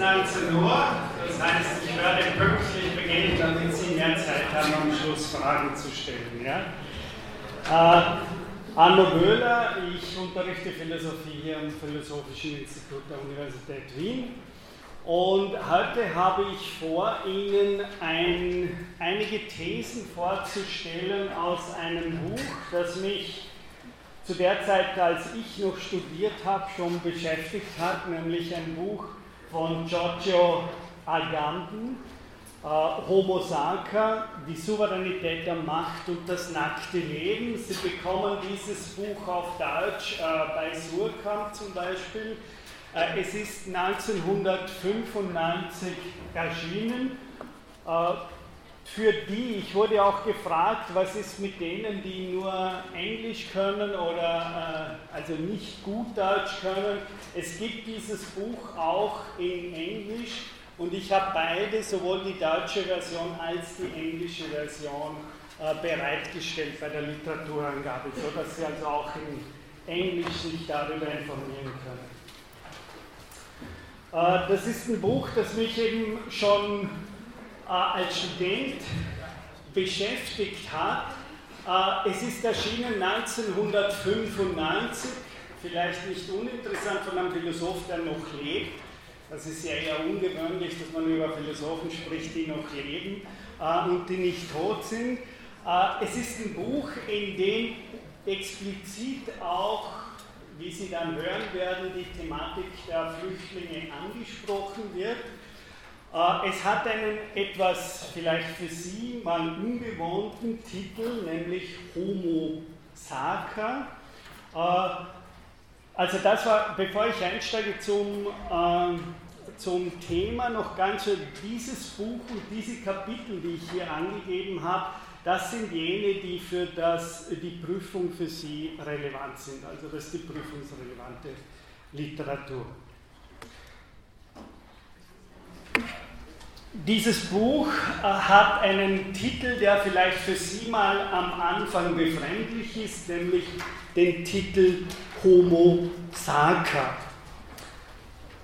19 Uhr, das heißt, ich werde pünktlich beginnen, damit Sie mehr Zeit haben, am Schluss Fragen zu stellen. Ja? Äh, Arno Böhler, ich unterrichte Philosophie hier am Philosophischen Institut der Universität Wien. Und heute habe ich vor, Ihnen ein, einige Thesen vorzustellen aus einem Buch, das mich zu der Zeit, als ich noch studiert habe, schon beschäftigt hat, nämlich ein Buch von Giorgio Agamben, äh, Homo Sacer, die Souveränität der Macht und das nackte Leben. Sie bekommen dieses Buch auf Deutsch äh, bei Surkamp zum Beispiel. Äh, es ist 1995 erschienen. Für die, ich wurde auch gefragt, was ist mit denen, die nur Englisch können oder äh, also nicht gut Deutsch können. Es gibt dieses Buch auch in Englisch und ich habe beide, sowohl die deutsche Version als die englische Version, äh, bereitgestellt bei der Literaturangabe, sodass Sie also auch in Englisch sich darüber informieren können. Äh, das ist ein Buch, das mich eben schon als Student beschäftigt hat. Äh, es ist erschienen 1995, vielleicht nicht uninteressant von einem Philosoph, der noch lebt. Das ist ja eher ungewöhnlich, dass man über Philosophen spricht, die noch leben äh, und die nicht tot sind. Es ist ein Buch, in dem explizit auch, wie Sie dann hören werden, die Thematik der Flüchtlinge angesprochen wird. Äh, es hat einen etwas vielleicht für Sie mal ungewohnten Titel, nämlich Homo Sacer. Äh, also das war, bevor ich einsteige zum, äh, zum Thema, noch ganz schön, dieses Buch und diese Kapitel, die ich hier angegeben habe, das sind jene, die für das, die Prüfung für Sie relevant sind. Also das ist die prüfungsrelevante Literatur. Dieses Buch äh, hat einen Titel, der vielleicht für Sie mal am Anfang befremdlich ist, nämlich den Titel Homo Sacer.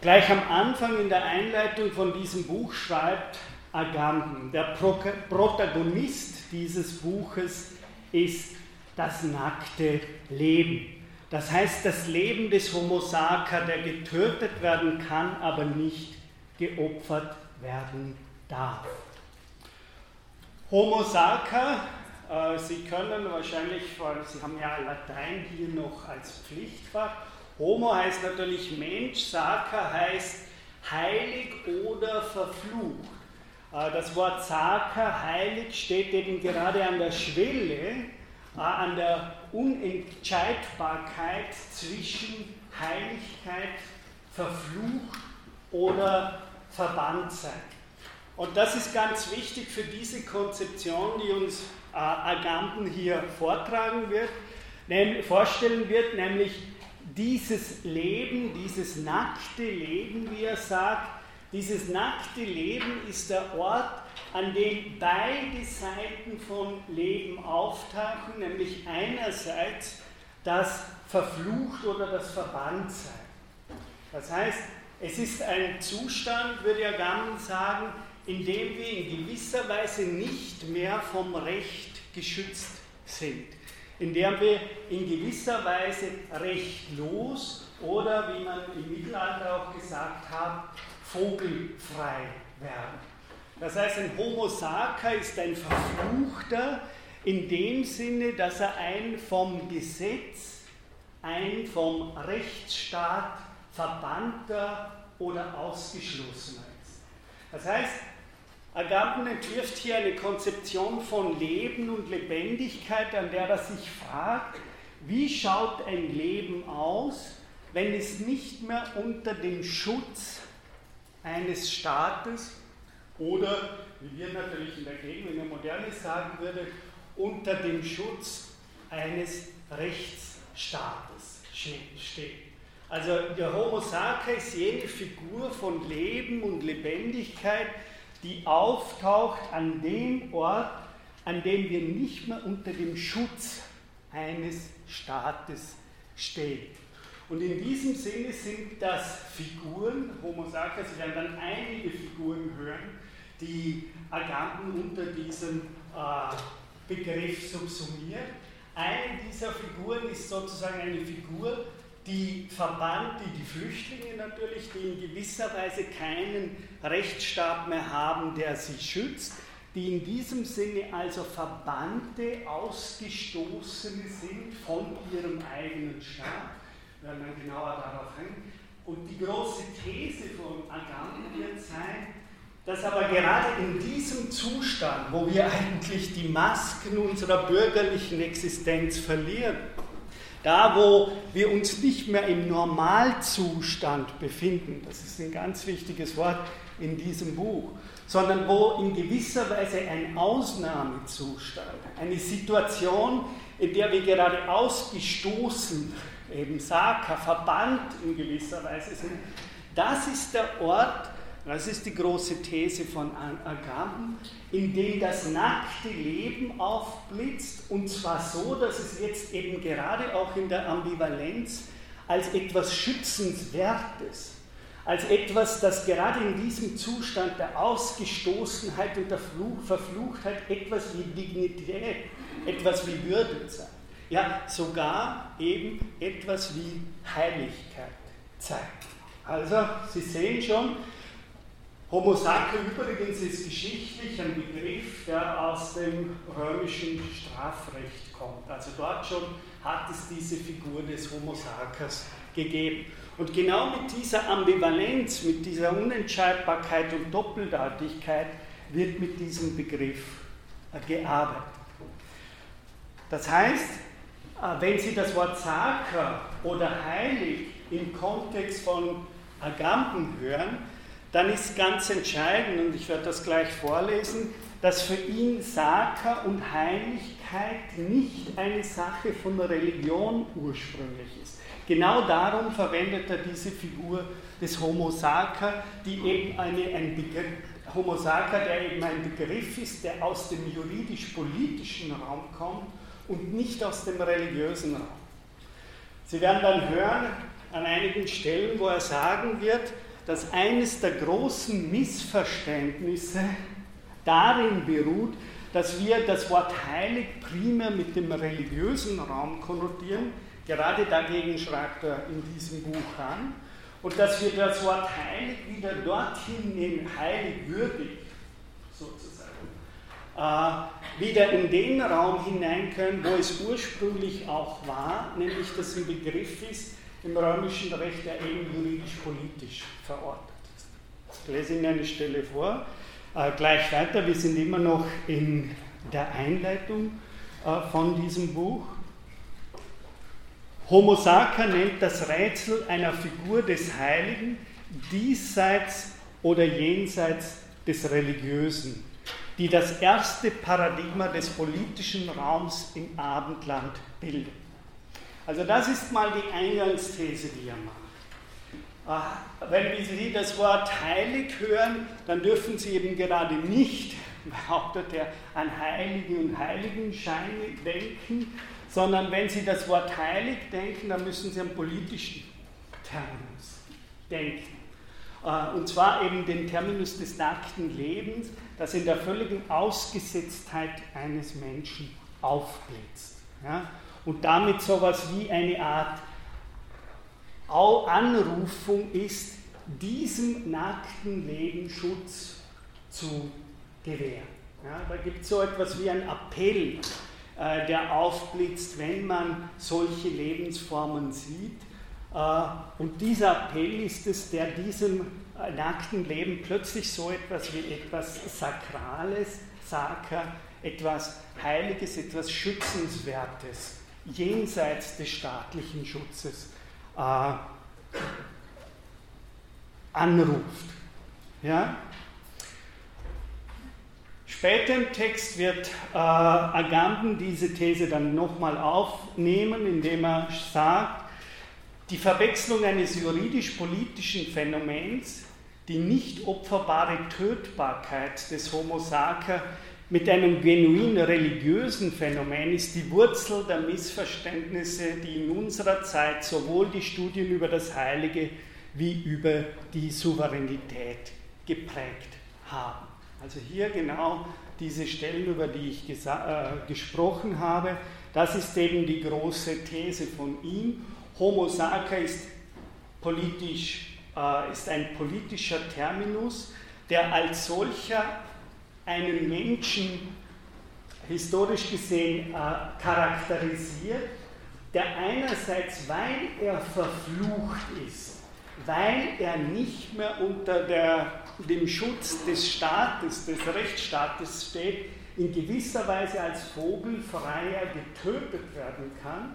Gleich am Anfang in der Einleitung von diesem Buch schreibt Agamben, der Pro Protagonist dieses Buches ist das nackte Leben. Das heißt, das Leben des Homo Sacer, der getötet werden kann, aber nicht geopfert werden darf. Homo Sacer, äh, Sie können wahrscheinlich, weil Sie haben ja Latein hier noch als Pflichtfach. Homo heißt natürlich Mensch, Sacer heißt heilig oder verflucht. Äh, das Wort Sacer, heilig, steht eben gerade an der Schwelle, äh, an der Unentscheidbarkeit zwischen Heiligkeit, verflucht oder verbannt sein. Und das ist ganz wichtig für diese Konzeption, die uns äh, Agamben hier vortragen wird, vorstellen wird, nämlich dieses Leben, dieses nackte Leben, wie er sagt, dieses nackte Leben ist der Ort, an dem beide Seiten von Leben auftauchen, nämlich einerseits das Verflucht oder das Verbanntsein. Das heißt, es ist ein Zustand, würde Agamben sagen, in dem wir in gewisser Weise nicht mehr vom Recht geschützt sind, in dem wir in gewisser Weise rechtlos oder, wie man im Mittelalter auch gesagt hat, vogelfrei werden. Das heißt, ein Homo sacer ist ein Verfluchter in dem Sinne, dass er ein vom Gesetz, ein vom Rechtsstaat verbannter oder ausgeschlossener ist. Das heißt, Agamben entwirft hier eine Konzeption von Leben und Lebendigkeit, an der er sich fragt, wie schaut ein Leben aus, wenn es nicht mehr unter dem Schutz eines Staates oder, wie wir natürlich in der Gegend in der Moderne sagen würde, unter dem Schutz eines Rechtsstaates steht. Also der Homo sacer ist jene Figur von Leben und Lebendigkeit, die auftaucht an dem Ort, an dem wir nicht mehr unter dem Schutz eines Staates stehen. Und in diesem Sinne sind das Figuren, Homo sapiens, Sie werden dann einige Figuren hören, die Agamben unter diesem äh, Begriff subsumiert. Eine dieser Figuren ist sozusagen eine Figur, die Verband, die die Flüchtlinge natürlich, die in gewisser Weise keinen Rechtsstaat mehr haben, der sie schützt, die in diesem Sinne also Verbannte, Ausgestoßene sind von ihrem eigenen Staat, werden dann genauer darauf hängen. Und die große These von Agamben wird sein, dass aber gerade in diesem Zustand, wo wir eigentlich die Masken unserer bürgerlichen Existenz verlieren, da wo wir uns nicht mehr im Normalzustand befinden, das ist ein ganz wichtiges Wort in diesem Buch, sondern wo in gewisser Weise ein Ausnahmezustand, eine Situation, in der wir gerade ausgestoßen, eben Saka, verbannt in gewisser Weise sind, das ist der Ort, das ist die große These von Agamben, in dem das nackte Leben aufblitzt und zwar so, dass es jetzt eben gerade auch in der Ambivalenz als etwas Schützenswertes, als etwas, das gerade in diesem Zustand der Ausgestoßenheit und der Fluch, Verfluchtheit etwas wie Dignität, etwas wie Würde zeigt. Ja, sogar eben etwas wie Heiligkeit zeigt. Also, Sie sehen schon, Homo sacer übrigens ist geschichtlich ein Begriff, der aus dem römischen Strafrecht kommt. Also dort schon hat es diese Figur des Homo sacers gegeben. Und genau mit dieser Ambivalenz, mit dieser Unentscheidbarkeit und Doppeldeutigkeit wird mit diesem Begriff gearbeitet. Das heißt, äh, wenn Sie das Wort Saker oder heilig im Kontext von Agamben hören, dann ist ganz entscheidend, und ich werde das gleich vorlesen, dass für ihn Saka und Heiligkeit nicht eine Sache von Religion ursprünglich ist. Genau darum verwendet er diese Figur des Homo Saka, die eben eine, ein Begriff, Homo Saka, der eben ein Begriff ist, der aus dem juridisch-politischen Raum kommt und nicht aus dem religiösen Raum. Sie werden dann hören an einigen Stellen, wo er sagen wird, dass eines der großen Missverständnisse darin beruht, dass wir das Wort heilig primär mit dem religiösen Raum konnotieren. Gerade dagegen schreibt er in diesem Buch an. Und dass wir das Wort heilig wieder dorthin nehmen, heilig würdig sozusagen, äh, wieder in den Raum hinein können, wo es ursprünglich auch war, nämlich dass ein Begriff ist, im römischen Recht, der eben juridisch-politisch verortet ist. Ich lese Ihnen eine Stelle vor. Äh, gleich weiter, wir sind immer noch in der Einleitung äh, von diesem Buch. Homo Sacer nennt das Rätsel einer Figur des Heiligen diesseits oder jenseits des Religiösen, die das erste Paradigma des politischen Raums im Abendland bildet. Also das ist mal die Eingangsthese, die er macht. Wenn Sie das Wort heilig hören, dann dürfen Sie eben gerade nicht, behauptet er, an Heilige und Heiligenscheine denken, sondern wenn Sie das Wort heilig denken, dann müssen Sie an politischen Terminus denken. Ah, und zwar eben den Terminus des nackten Lebens, das in der völligen Ausgesetztheit eines Menschen aufblitzt. Ja? Und damit so etwas wie eine Art Anrufung ist, diesem nackten Leben Schutz zu gewähren. Ja, da gibt es so etwas wie ein Appell, äh, der aufblitzt, wenn man solche Lebensformen sieht. Äh, und dieser Appell ist es, der diesem äh, nackten Leben plötzlich so etwas wie etwas Sakrales, Saker, etwas Heiliges, etwas Schützenswertes jenseits des staatlichen Schutzes äh, anruft. Ja? Später im Text wird äh, Agamben diese These dann nochmal aufnehmen, indem er sagt, die Verwechslung eines juridisch-politischen Phänomens, die nicht opferbare Tötbarkeit des Homo sacer mit einem genuin religiösen Phänomen ist die Wurzel der Missverständnisse, die in unserer Zeit sowohl die Studien über das Heilige wie über die Souveränität geprägt haben. Also hier genau diese Stellen, über die ich äh, gesprochen habe, das ist eben die große These von ihm. Homo sacer ist, politisch, äh, ist ein politischer Terminus, der als solcher einen Menschen historisch gesehen äh, charakterisiert, der einerseits, weil er verflucht ist, weil er nicht mehr unter der, dem Schutz des Staates, des Rechtsstaates steht, in gewisser Weise als Vogelfreier getötet werden kann.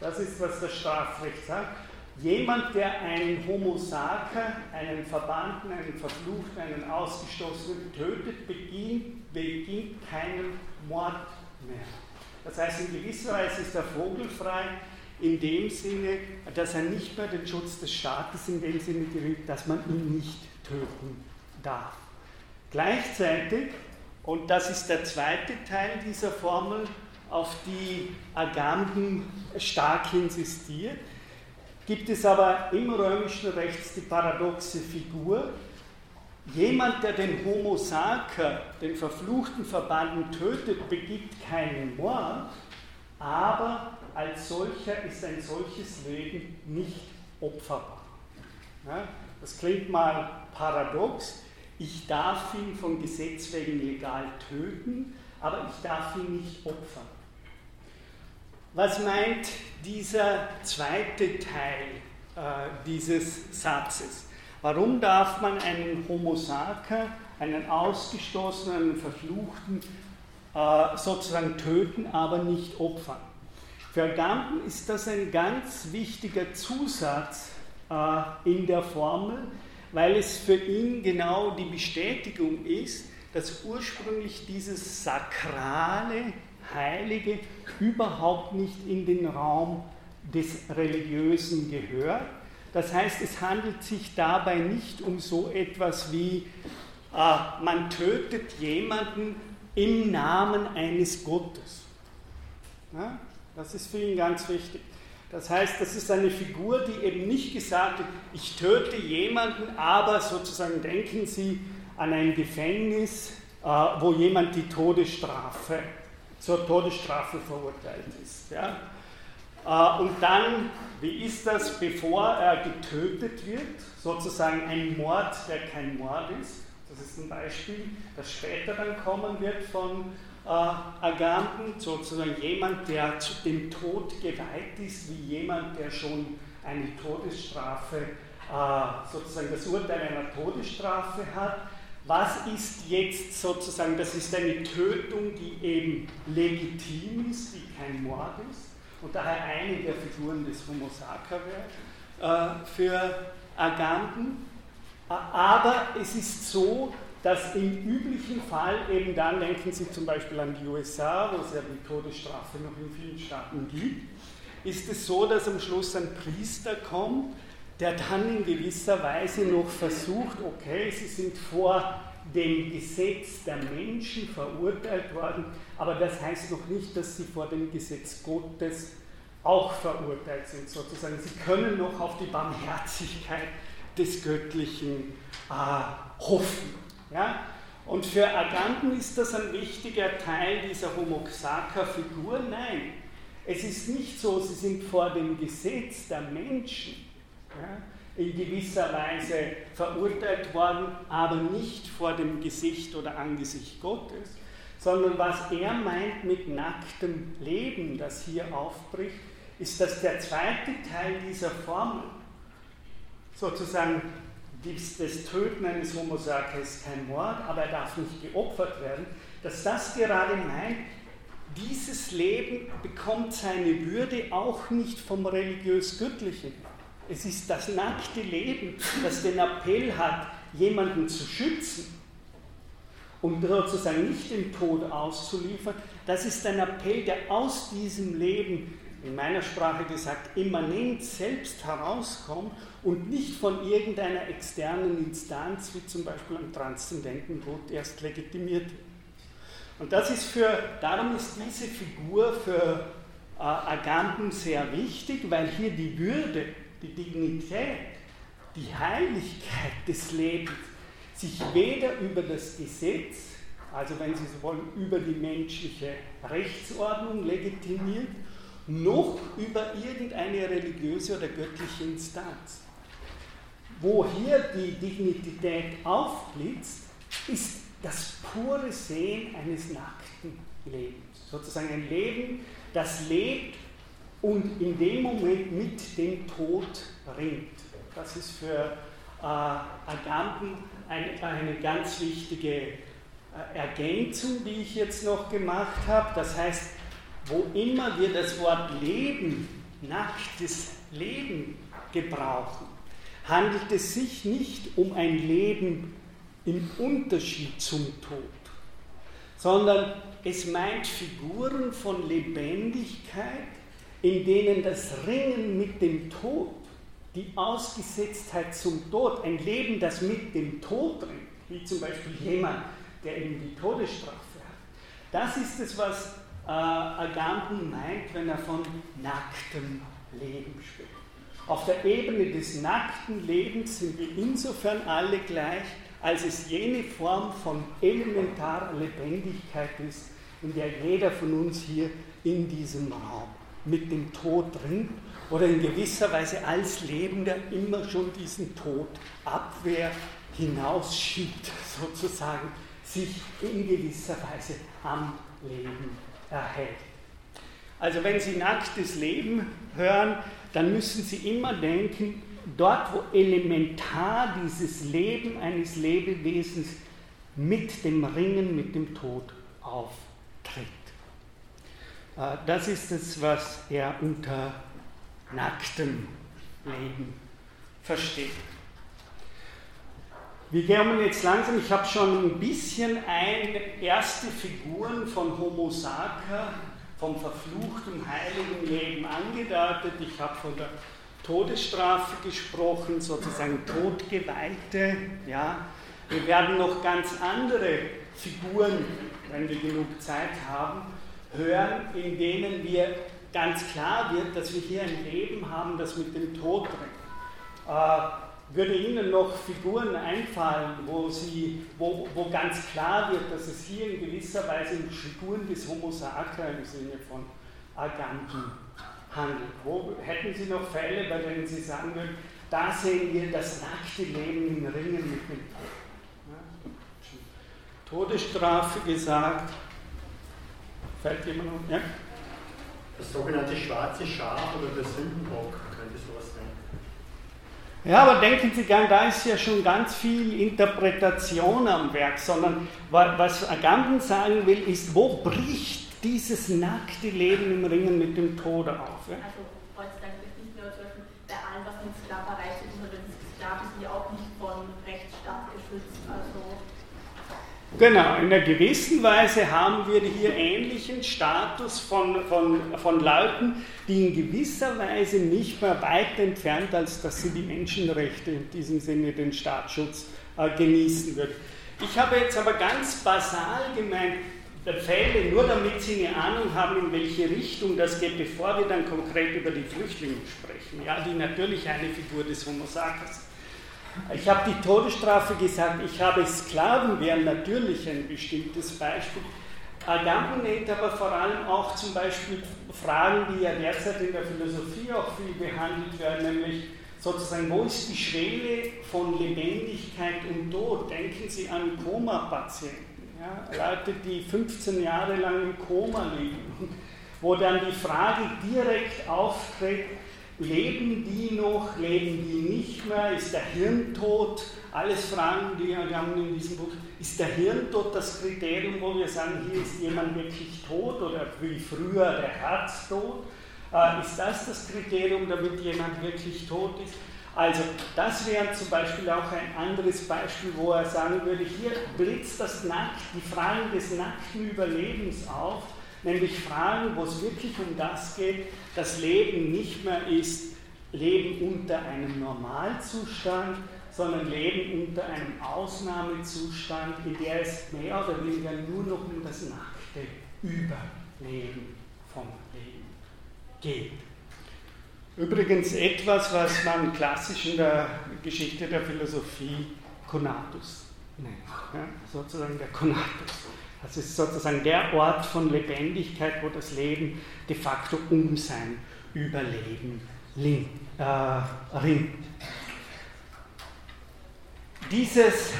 Das ist, was das Strafrecht sagt. Jemand, der einen Homo sacer, einen Verbannten, einen Verfluchten, einen Ausgestoßenen tötet, beginnt, beginnt keinen Mord mehr. Das heißt, in gewisser Weise ist er vogelfrei in dem Sinne, dass er nicht mehr den Schutz des Staates in dem Sinne gewinnt, dass man ihn nicht töten darf. Gleichzeitig, und das ist der zweite Teil dieser Formel, auf die Agamben stark insistiert, gibt es aber im römischen Recht die paradoxe Figur, jemand, der den Homo sacer, den verfluchten Verbanden tötet, begibt keinen Mord, aber als solcher ist ein solches Leben nicht opferbar. Ja, das klingt mal paradox. Ich darf ihn von Gesetz wegen legal töten, aber ich darf ihn nicht opfern. Was meint dieser zweite Teil äh, dieses Satzes? Warum darf man einen Homo sacer, einen Ausgestoßenen, einen Verfluchten äh, sozusagen töten, aber nicht opfern? Für Gampen ist das ein ganz wichtiger Zusatz äh, in der Formel, weil es für ihn genau die Bestätigung ist, dass ursprünglich dieses sakrale Heilige überhaupt nicht in den Raum des Religiösen gehört. Das heißt, es handelt sich dabei nicht um so etwas wie, äh, man tötet jemanden im Namen eines Gottes. Ja? Das ist für ihn ganz wichtig. Das heißt, das ist eine Figur, die eben nicht gesagt hat, ich töte jemanden, aber sozusagen denken Sie an ein Gefängnis, äh, wo jemand die Todesstrafe zur Todesstrafe verurteilt ist. Ja? Äh, und dann, wie ist das, bevor er getötet wird, sozusagen ein Mord, der kein Mord ist. Das ist ein Beispiel, das später dann kommen wird von äh, Agamben, sozusagen jemand, der zu dem Tod geweiht ist, wie jemand, der schon eine Todesstrafe, äh, sozusagen das Urteil einer Todesstrafe hat was ist jetzt sozusagen, das ist eine Tötung, die eben legitim ist, die kein Mord ist und daher eine der Figuren des Homo sacer wäre äh, für Agamben. Aber es ist so, dass im üblichen Fall eben dann, denken Sie zum Beispiel an die USA, wo es ja die Todesstrafe noch in vielen Staaten gibt, ist es so, dass am Schluss ein Priester kommt, der dann in gewisser Weise noch versucht, okay, sie sind vor dem Gesetz der Menschen verurteilt worden, aber das heißt noch nicht, dass sie vor dem Gesetz Gottes auch verurteilt sind, sozusagen. Sie können noch auf die Barmherzigkeit des Göttlichen äh, hoffen. Ja? Und für Agamben ist das ein wichtiger Teil dieser Homoxaka-Figur. Nein, es ist nicht so, sie sind vor dem Gesetz der Menschen in gewisser Weise verurteilt worden, aber nicht vor dem Gesicht oder Angesicht Gottes, sondern was er meint mit nacktem Leben, das hier aufbricht, ist, dass der zweite Teil dieser Formel, sozusagen das Töten eines Homo sapiens kein Mord, aber er darf nicht geopfert werden, dass das gerade meint, dieses Leben bekommt seine Würde auch nicht vom religiös-göttlichen es ist das nackte Leben, das den Appell hat, jemanden zu schützen und sozusagen nicht dem Tod auszuliefern. Das ist ein Appell, der aus diesem Leben, in meiner Sprache gesagt, immanent selbst herauskommt und nicht von irgendeiner externen Instanz, wie zum Beispiel einem transzendenten Tod, erst legitimiert wird. Und das ist für, darum ist diese Figur für äh, Agamben sehr wichtig, weil hier die Würde, die Dignität, die Heiligkeit des Lebens sich weder über das Gesetz, also wenn Sie so wollen, über die menschliche Rechtsordnung legitimiert, noch über irgendeine religiöse oder göttliche Instanz. Wo hier die Dignität aufblitzt, ist das pure Sehen eines nackten Lebens. Sozusagen ein Leben, das lebt und in dem Moment mit dem Tod ringt. Das ist für äh, Agamben eine, eine ganz wichtige äh, Ergänzung, die ich jetzt noch gemacht habe. Das heißt, wo immer wir das Wort Leben, nacktes Leben gebrauchen, handelt es sich nicht um ein Leben im Unterschied zum Tod, sondern es meint Figuren von Lebendigkeit, in denen das Ringen mit dem Tod, die Ausgesetztheit zum Tod, ein Leben, das mit dem Tod ringt, wie zum Beispiel jemand, der eben die Todesstrafe hat, das ist es, was äh, Agamben meint, wenn er von nacktem Leben spricht. Auf der Ebene des nackten Lebens sind wir insofern alle gleich, als es jene Form von elementarer Lebendigkeit ist, in der jeder von uns hier in diesem Raum mit dem Tod ringt oder in gewisser Weise als Lebender immer schon diesen Tod Abwehr hinausschiebt, sozusagen sich in gewisser Weise am Leben erhält. Also wenn Sie nacktes Leben hören, dann müssen Sie immer denken, dort wo elementar dieses Leben eines Lebewesens mit dem Ringen, mit dem Tod auftritt. Äh, das ist es, was er unter nacktem Leben versteht. Wir kommen jetzt langsam, ich habe schon ein bisschen ein, erste Figuren von Homo Sacer, vom verfluchten heiligen Leben angedeutet. Ich habe von der Todesstrafe gesprochen, sozusagen Todgeweihte. Ja. Wir werden noch ganz andere Figuren, wenn wir genug Zeit haben, hören, in denen wir ganz klar wird, dass wir hier ein Leben haben, das mit dem Tod bringt. Äh, würde Ihnen noch Figuren einfallen, wo, sie, wo, wo ganz klar wird, dass es hier in gewisser Weise um Figuren des Homo sacer im Sinne von Aganten handelt. Wo hätten Sie noch Fälle, bei denen Sie sagen würden, da sehen wir das nackte Leben im Ringen mit dem Tod? Ja? Todesstrafe gesagt. Fällt jemand noch? Ja? Das sogenannte schwarze Schaf oder der Sündenbock könnte sowas sein. Ja, aber denken Sie gern, da ist ja schon ganz viel Interpretation am Werk, sondern was Agamben sagen will, ist, wo bricht dieses nackte Leben im Ringen mit dem Tode auf. Ja? Also heutzutage wird nicht mehr zum Beispiel bei allem, was mit Sklaverei zu tun hat, Sklaven sind ja auch nicht von Rechtsstaat geschützt. Also Genau, in einer gewissen Weise haben wir hier ähnlichen Status von, von, von Leuten, die in gewisser Weise nicht mehr weit entfernt, als dass sie die Menschenrechte in diesem Sinne den Staatsschutz äh, genießen würden. Ich habe jetzt aber ganz basal gemeint, Fälle, nur damit Sie eine Ahnung haben, in welche Richtung das geht, bevor wir dann konkret über die Flüchtlinge sprechen, ja, die natürlich eine Figur des Homo sapiens ich habe die Todesstrafe gesagt, ich habe Sklaven wären natürlich ein bestimmtes Beispiel. Agamben nennt aber vor allem auch zum Beispiel Fragen, die ja derzeit in der Philosophie auch viel behandelt werden, nämlich sozusagen, wo ist die Schwelle von Lebendigkeit und Tod? Denken Sie an Koma-Patienten. Ja, Leute, die 15 Jahre lang im Koma liegen, wo dann die Frage direkt auftritt, leben die noch, leben die nicht mehr, ist der Hirntod, alles Fragen, die wir haben in diesem Buch, ist der Hirntod das Kriterium, wo wir sagen, hier ist jemand wirklich tot oder wie früher der Herztod? Äh, ist das das Kriterium, damit jemand wirklich tot ist? Also das wäre zum Beispiel auch ein anderes Beispiel, wo er sagen würde, hier blitzt das Nackt, die Fragen des nackten Überlebens auf, nämlich Fragen, wo es wirklich um das geht, dass Leben nicht mehr ist Leben unter einem Normalzustand, sondern leben unter einem Ausnahmezustand, in der es mehr oder weniger nur noch um das nackte Überleben vom Leben geht. Übrigens etwas, was man klassisch in der Geschichte der Philosophie Konatus nennt. Ja, sozusagen der Konatus. Das ist sozusagen der Ort von Lebendigkeit, wo das Leben de facto um sein Überleben äh, ringt. Dieses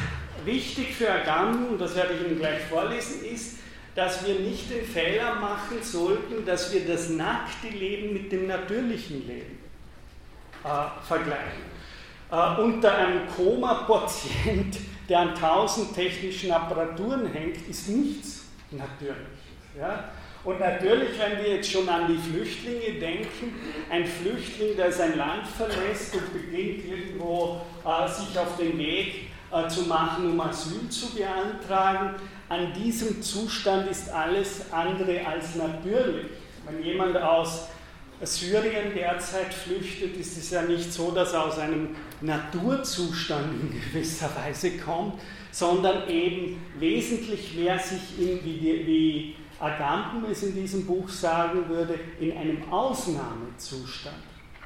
wichtig für Agamben, und das werde ich Ihnen gleich vorlesen, ist, dass wir nicht den Fehler machen sollten, dass wir das nackte Leben mit dem natürlichen Leben äh, vergleichen. Äh, unter einem Koma-Patient, der an tausend technischen Apparaturen hängt, ist nichts Natürliches. Ja? Und natürlich, wenn wir jetzt schon an die Flüchtlinge denken, ein Flüchtling, der sein Land verlässt und beginnt irgendwo äh, sich auf den Weg äh, zu machen, um Asyl zu beantragen, an diesem Zustand ist alles andere als natürlich. Wenn jemand aus Syrien derzeit flüchtet, ist es ja nicht so, dass er aus einem Naturzustand in gewisser Weise kommt, sondern eben wesentlich mehr sich in, wie, wie Agamben es in diesem Buch sagen würde, in einem Ausnahmezustand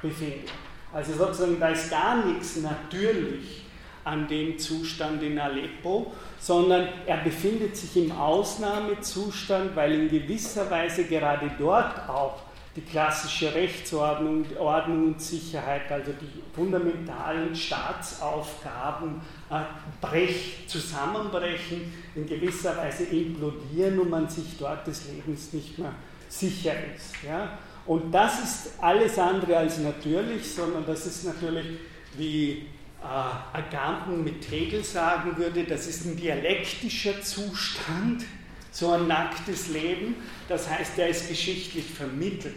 befindet. Also sozusagen, da ist gar nichts natürlich an dem Zustand in Aleppo, sondern er befindet sich im Ausnahmezustand, weil in gewisser Weise gerade dort auch die klassische Rechtsordnung, Ordnung und Sicherheit, also die fundamentalen Staatsaufgaben äh, brech, zusammenbrechen, in gewisser Weise implodieren und man sich dort des Lebens nicht mehr sicher ist. Ja? Und das ist alles andere als natürlich, sondern das ist natürlich, wie äh, Agamben mit Hegel sagen würde, das ist ein dialektischer Zustand, so ein nacktes Leben. Das heißt, der ist geschichtlich vermittelt.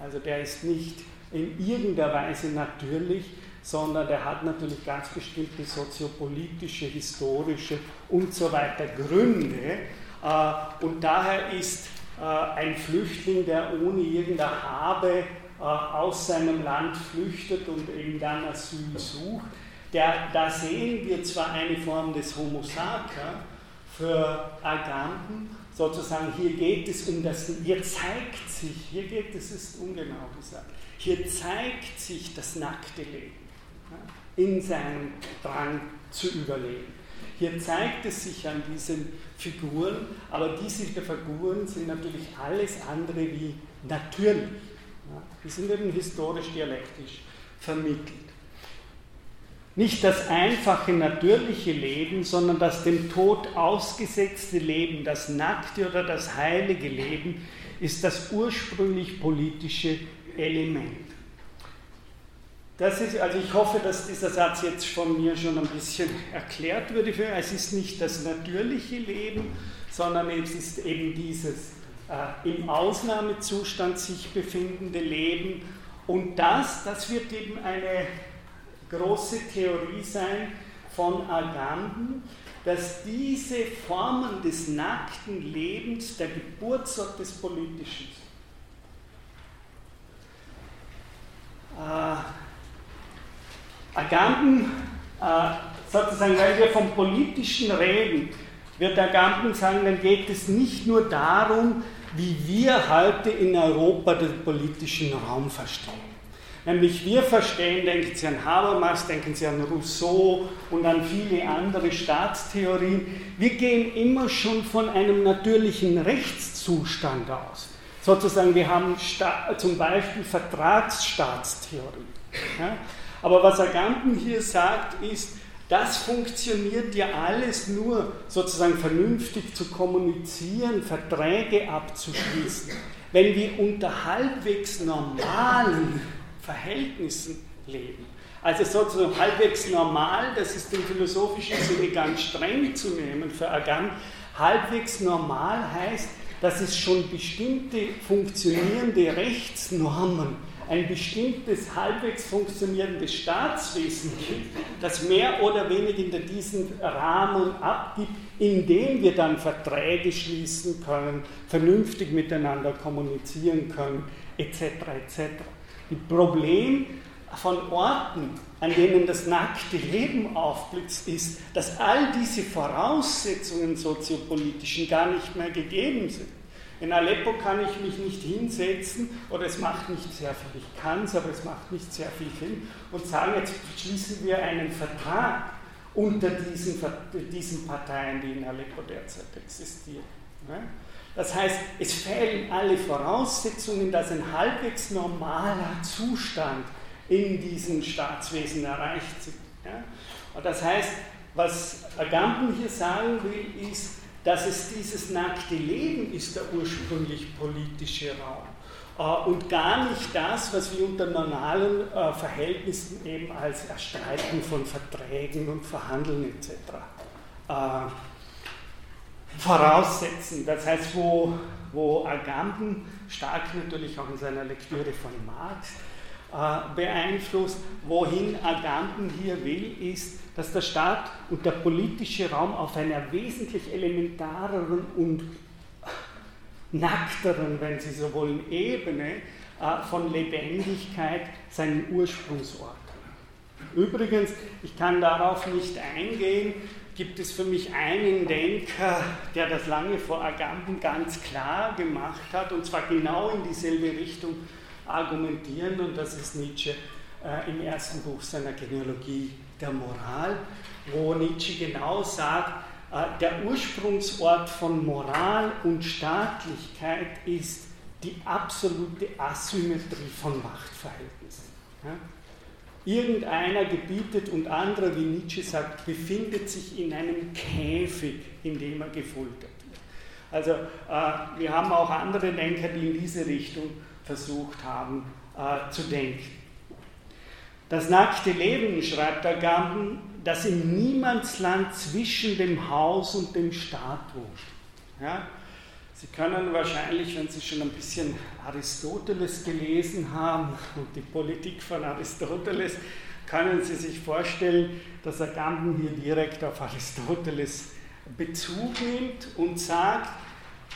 Also der ist nicht in irgendeiner Weise natürlich, sondern der hat natürlich ganz bestimmte soziopolitische, historische und so weiter Gründe. Äh, und daher ist äh, ein Flüchtling, der ohne irgendeine Habe aus seinem Land flüchtet und eben dann Asyl sucht, der, da sehen wir zwar eine Form des Homo sacer für Agamben, sozusagen hier geht es um das, hier zeigt sich, hier geht es, ist ungenau gesagt, hier zeigt sich das nackte Leben in seinem Drang zu überleben. Hier zeigt es sich an diesen Figuren, aber diese Figuren sind natürlich alles andere wie natürlich. Die sind eben historisch-dialektisch vermittelt. Nicht das einfache natürliche Leben, sondern das dem Tod ausgesetzte Leben, das nackte oder das heilige Leben, ist das ursprünglich politische Element. Das ist, also ich hoffe, dass dieser Satz jetzt von mir schon ein bisschen erklärt würde. Es ist nicht das natürliche Leben, sondern es ist eben dieses äh, im Ausnahmezustand sich befindende Leben. Und das, das wird eben eine große Theorie sein von Agamben, dass diese Formen des nackten Lebens der Geburtsort des Politischen sind. Äh, Agamben, äh, sozusagen, weil wir vom Politischen reden, wird Agamben sagen, dann geht es nicht nur darum, wie wir heute in Europa den politischen Raum verstehen. Nämlich wir verstehen, denken Sie an Habermas, denken Sie an Rousseau und an viele andere Staatstheorien, wir gehen immer schon von einem natürlichen Rechtszustand aus. Sozusagen, wir haben zum Beispiel Vertragsstaatstheorie. Ja? Aber was Agamben hier sagt, ist, das funktioniert ja alles nur sozusagen vernünftig zu kommunizieren, Verträge abzuschließen, wenn wir unter halbwegs normalen Verhältnissen leben. Also sozusagen halbwegs normal, das ist im philosophischen Sinne ganz streng zu nehmen für Agan, halbwegs normal heißt, dass es schon bestimmte funktionierende Rechtsnormen, ein bestimmtes halbwegs funktionierendes Staatswesen gibt, das mehr oder weniger in diesen Rahmen abgibt, in dem wir dann Verträge schließen können, vernünftig miteinander kommunizieren können, etc. etc. Das Problem von Orten, an denen das nackte Leben aufblitzt, ist, dass all diese Voraussetzungen soziopolitischen gar nicht mehr gegeben sind. In Aleppo kann ich mich nicht hinsetzen oder es macht nicht sehr viel, ich kann es, aber es macht nicht sehr viel Sinn und sagen, jetzt schließen wir einen Vertrag unter diesen, diesen Parteien, die in Aleppo derzeit existieren. Das heißt, es fehlen alle Voraussetzungen, dass ein halbwegs normaler Zustand in diesem Staatswesen erreicht sind. Und das heißt, was Agamben hier sagen will, ist, dass es dieses nackte Leben ist der ursprünglich politische Raum äh, und gar nicht das, was wir unter normalen äh, Verhältnissen eben als Erstreiten von Verträgen und Verhandeln etc. Äh, voraussetzen. Das heißt, wo, wo Agamben stark natürlich auch in seiner Lektüre von Marx beeinflusst, wohin Agamben hier will, ist, dass der Staat und der politische Raum auf einer wesentlich elementareren und nackteren, wenn Sie so wollen, Ebene äh, von Lebendigkeit seinen Ursprungsort. Übrigens, ich kann darauf nicht eingehen, gibt es für mich einen Denker, der das lange vor Agamben ganz klar gemacht hat, und zwar genau in dieselbe Richtung argumentieren, und das ist Nietzsche äh, im ersten Buch seiner Genealogie der Moral, wo Nietzsche genau sagt, äh, der Ursprungsort von Moral und Staatlichkeit ist die absolute Asymmetrie von Machtverhältnissen. Irgendeiner gebietet und anderer, wie Nietzsche sagt, befindet sich in einem Käfig, in dem er gefoltert wird. Also äh, wir haben auch andere Denker, die in diese Richtung versucht haben äh, zu denken. Das nackte Leben, schreibt der Gamben, das im Niemandsland zwischen dem Haus und dem Staat wohnt. Ja? Sie können wahrscheinlich, wenn Sie schon ein bisschen Aristoteles gelesen haben und die Politik von Aristoteles, können Sie sich vorstellen, dass Agamben hier direkt auf Aristoteles Bezug nimmt und sagt,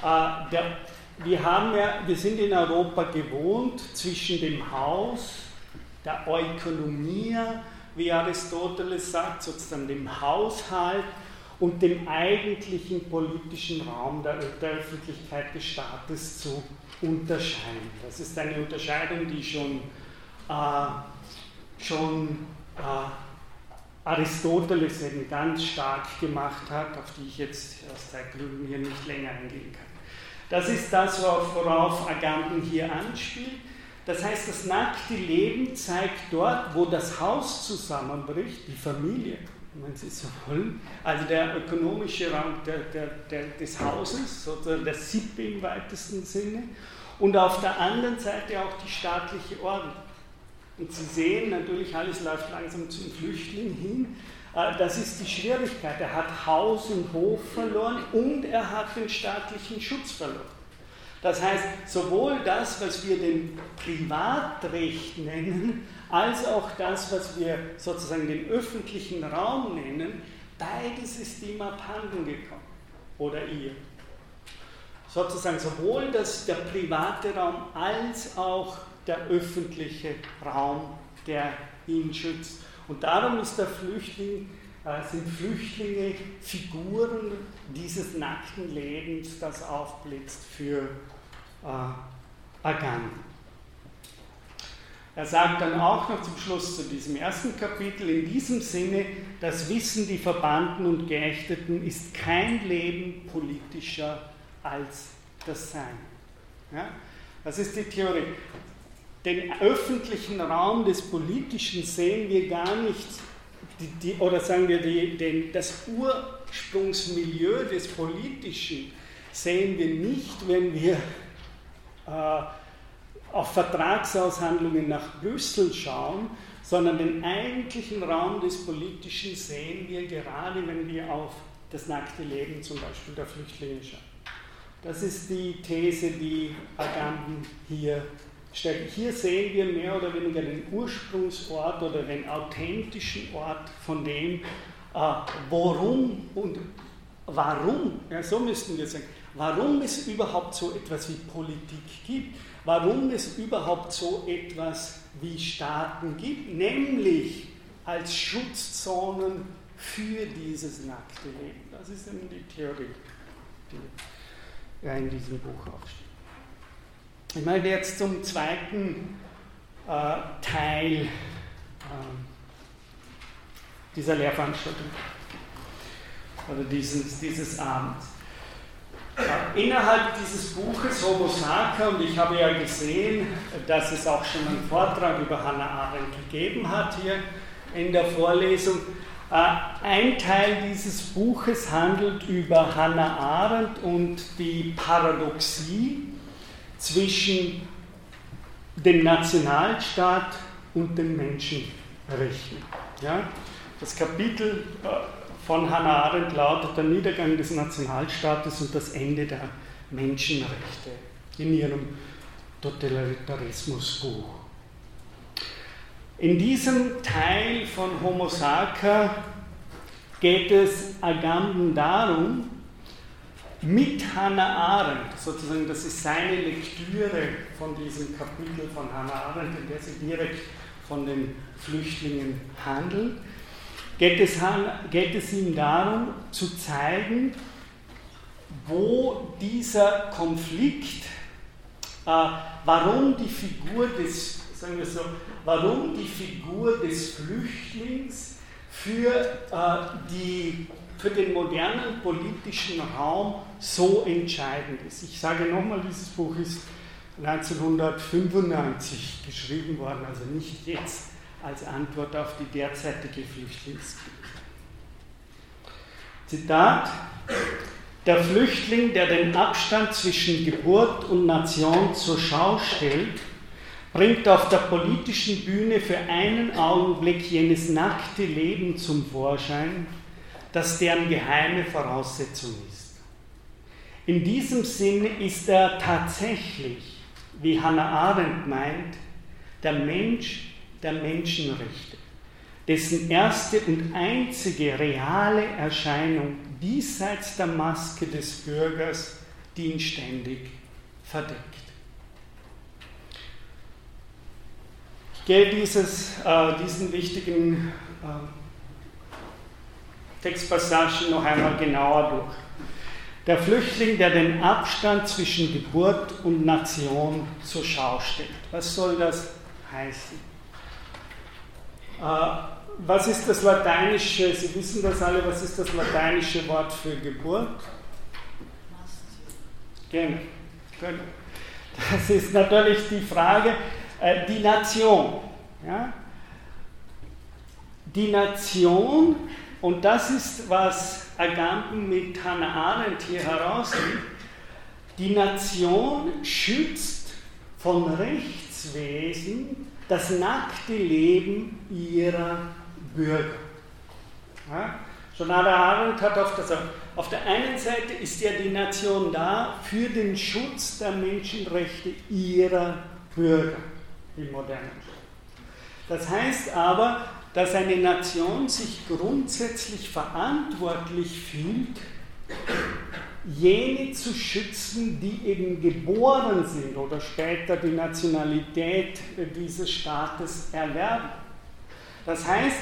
äh, der, wir, haben ja, wir sind in Europa gewohnt zwischen dem Haus der Ökonomie, wie Aristoteles sagt, sozusagen dem Haushalt und dem eigentlichen politischen Raum der, der Öffentlichkeit des Staates zu unterscheiden. Das ist eine Unterscheidung, die schon, äh, schon äh, Aristoteles eben ganz stark gemacht hat, auf die ich jetzt aus Zeitgründen hier nicht länger eingehen kann. Das ist das, worauf Agamben hier anspielt. Das heißt, das nackte Leben zeigt dort, wo das Haus zusammenbricht, die Familie, wenn Sie so wollen, also der ökonomische Raum der, der, der, des Hauses, sozusagen der Sippe im weitesten Sinne, und auf der anderen Seite auch die staatliche Ordnung. Und Sie sehen natürlich, alles läuft langsam zum Flüchtling hin. Äh, das ist die Schwierigkeit. Er hat Haus und Hof verloren und er hat den staatlichen Schutz verloren. Das heißt, sowohl das, was wir den Privatrecht nennen, als auch das, was wir sozusagen den öffentlichen Raum nennen, beides ist ihm abhanden gekommen. Oder ihr. Sozusagen sowohl das, der private Raum als auch der öffentliche Raum, der ihn schützt. Und darum ist der Flüchtling, äh, sind Flüchtlinge Figuren dieses nackten Lebens, das aufblitzt für äh, Agan. Er sagt dann auch noch zum Schluss zu diesem ersten Kapitel, in diesem Sinne, das Wissen, die Verbannten und Geächteten ist kein Leben politischer als das Sein. Ja? Das ist die Theorie. Den öffentlichen Raum des Politischen sehen wir gar nicht, die, die, oder sagen wir, die, den, das Ursprungsmilieu des Politischen sehen wir nicht, wenn wir äh, auf Vertragsaushandlungen nach Brüssel schauen, sondern den eigentlichen Raum des Politischen sehen wir gerade, wenn wir auf das nackte Leben zum Beispiel der Flüchtlinge schauen. Das ist die These, die Agamben hier stellt. Hier sehen wir mehr oder weniger den Ursprungsort oder den authentischen Ort von dem, äh, worum und warum, ja, so müssten wir sagen, warum es überhaupt so etwas wie Politik gibt, warum es überhaupt so etwas wie Staaten gibt, nämlich als Schutzzonen für dieses nackte Leben. Das ist eben die Theorie, die in diesem Buch aufsteht. Ich meine jetzt zum zweiten äh, Teil äh, dieser Lehrveranstaltung oder dieses, dieses Abends. Innerhalb dieses Buches Homo Sacer, und ich habe ja gesehen, dass es auch schon einen Vortrag über Hannah Arendt gegeben hat hier in der Vorlesung, äh, ein Teil dieses Buches handelt über Hannah Arendt und die Paradoxie zwischen dem Nationalstaat und den Menschenrechten. Ja? Das Kapitel äh, von Hannah Arendt lautet der Niedergang des Nationalstaates und das Ende der Menschenrechte in ihrem Totalitarismusbuch. In diesem Teil von Homo Sacer geht es Agamben darum, mit Hannah Arendt, sozusagen, das ist seine Lektüre von diesem Kapitel von Hannah Arendt, in der sie direkt von den Flüchtlingen handelt, geht es, geht es ihm darum zu zeigen, wo dieser Konflikt, äh, warum die Figur des, sagen wir so, warum die Figur des Flüchtlings für, äh, die, für den modernen politischen Raum so entscheidend ist. Ich sage nochmal, dieses Buch ist 1995 geschrieben worden, also nicht jetzt als Antwort auf die derzeitige Flüchtlingskrise. Zitat, der Flüchtling, der den Abstand zwischen Geburt und Nation zur Schau stellt, bringt auf der politischen Bühne für einen Augenblick jenes nackte Leben zum Vorschein, das deren geheime Voraussetzung ist. In diesem Sinne ist er tatsächlich, wie Hannah Arendt meint, der Mensch der Menschenrechte, dessen erste und einzige reale Erscheinung diesseits der Maske des Bürgers, die ihn ständig verdeckt. Ich gehe dieses, äh, diesen wichtigen äh, Textpassagen noch einmal genauer durch. Der Flüchtling, der den Abstand zwischen Geburt und Nation zur Schau stellt. Was soll das heißen? Äh, was ist das lateinische, Sie wissen das alle, was ist das lateinische Wort für Geburt? Genau. Das ist natürlich die Frage, äh, die Nation. Ja? Die Nation, und das ist, was Agamben mit Hannah Arendt hier herausgibt, die Nation schützt von Rechtswesen das nackte Leben ihrer Bürger. Ja? Jonada Arendt hat auf, das, auf der einen Seite ist ja die Nation da für den Schutz der Menschenrechte ihrer Bürger im modernen Das heißt aber, dass eine Nation sich grundsätzlich verantwortlich fühlt, jene zu schützen, die eben geboren sind oder später die Nationalität dieses Staates erwerben. Das heißt,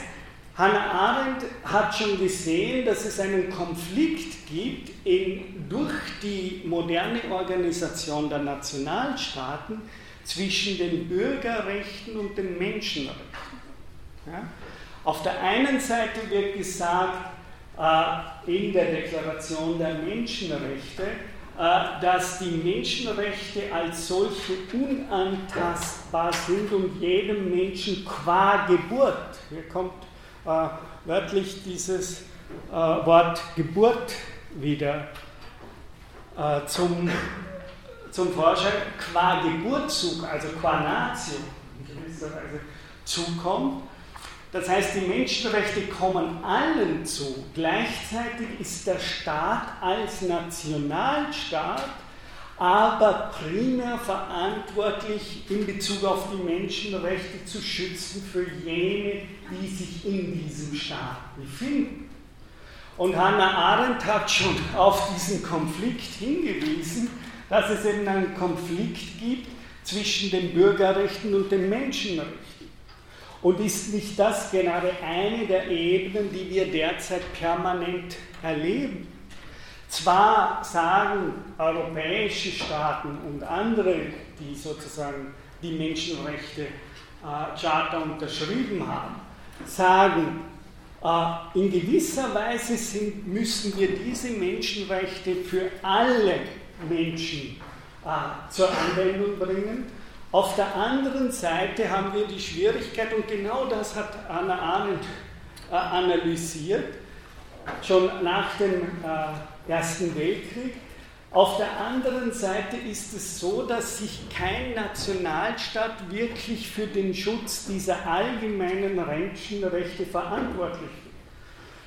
Hannah Arendt hat schon gesehen, dass es einen Konflikt gibt in, durch die moderne Organisation der Nationalstaaten zwischen den Bürgerrechten und den Menschenrechten. Ja? Auf der einen Seite wird gesagt, in der Deklaration der Menschenrechte, äh, dass die Menschenrechte als solche unantastbar sind und jedem Menschen qua Geburt, hier kommt äh, wörtlich dieses Wort Geburt wieder zum, zum Vorschein, qua Geburtszug, also qua Natio in gewisser Weise zukommt das heißt, die Menschenrechte kommen allen zu. Gleichzeitig ist der Staat als Nationalstaat aber primär verantwortlich in Bezug auf die Menschenrechte zu schützen für jene, die sich in diesem Staat befinden. Und Hannah Arendt hat schon auf diesen Konflikt hingewiesen, dass es eben einen Konflikt gibt zwischen den Bürgerrechten und den Menschenrechten. Und ist nicht das gerade eine der Ebenen, die wir derzeit permanent erleben? Zwar sagen europäische Staaten und andere, die sozusagen die Menschenrechte äh, Charta unterschrieben haben, sagen, äh, in gewisser Weise sind, müssen wir diese Menschenrechte für alle Menschen äh, zur Anwendung bringen. Auf der anderen Seite haben wir die Schwierigkeit, und genau das hat Anna Arendt äh, analysiert, schon nach dem äh, Ersten Weltkrieg, auf der anderen Seite ist es so, dass sich kein Nationalstaat wirklich für den Schutz dieser allgemeinen Menschenrechte verantwortlich fühlt.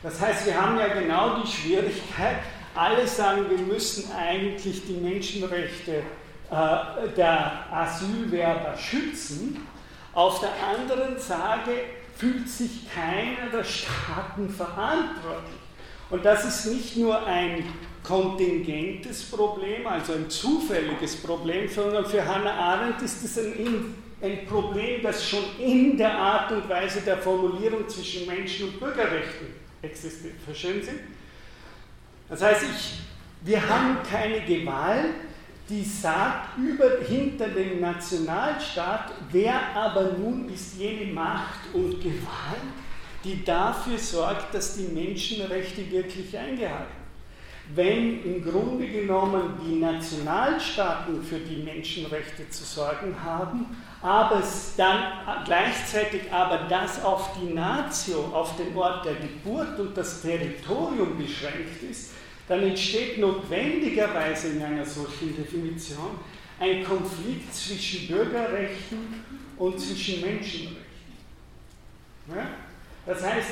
Das heißt, wir haben ja genau die Schwierigkeit, alle sagen, wir müssen eigentlich die Menschenrechte der Asylwerber schützen. Auf der anderen Seite fühlt sich keiner der Staaten verantwortlich. Und das ist nicht nur ein kontingentes Problem, also ein zufälliges Problem, sondern für Hannah Arendt ist es ein, ein Problem, das schon in der Art und Weise der Formulierung zwischen Menschen und Bürgerrechten existiert. Verstehen Sie? Das heißt, ich, wir haben keine Gewalt, die sagt über, hinter dem Nationalstaat, wer aber nun ist jene Macht und Gewalt, die dafür sorgt, dass die Menschenrechte wirklich eingehalten werden. Wenn im Grunde genommen die Nationalstaaten für die Menschenrechte zu sorgen haben, aber dann gleichzeitig aber das auf die Natio, auf den Ort der Geburt und das Territorium beschränkt ist, dann entsteht notwendigerweise in einer solchen Definition ein Konflikt zwischen Bürgerrechten und zwischen Menschenrechten. Ja? Das heißt,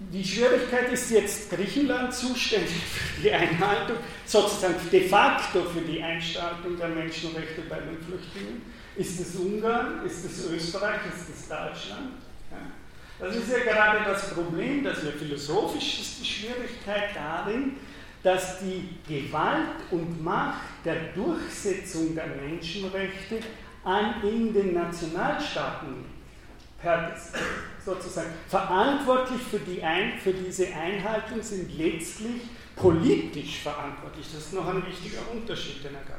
die Schwierigkeit ist jetzt Griechenland zuständig für die Einhaltung, sozusagen de facto für die Einschaltung der Menschenrechte bei den Flüchtlingen. Ist es Ungarn? Ist es Österreich? Ist es Deutschland? Ja. Das ist ja gerade das Problem, dass wir philosophisch ist die Schwierigkeit darin, dass die Gewalt und Macht der Durchsetzung der Menschenrechte an in den Nationalstaaten per, sozusagen verantwortlich für, die Ein, für diese Einhaltung sind letztlich politisch verantwortlich. Das ist noch ein wichtiger Unterschied, den er gab.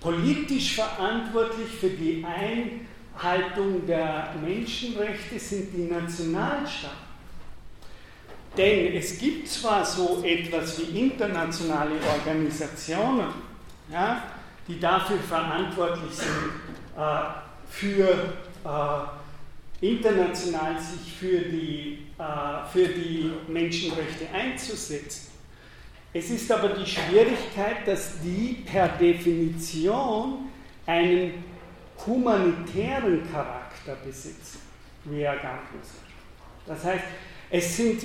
Politisch verantwortlich für die Einhaltung der Menschenrechte sind die Nationalstaaten. Denn es gibt zwar so etwas wie internationale Organisationen, ja, die dafür verantwortlich sind, äh, für äh, international sich für die, äh, für die Menschenrechte einzusetzen. Es ist aber die Schwierigkeit, dass die per Definition einen humanitären Charakter besitzen, wie er Gambus Das heißt, es sind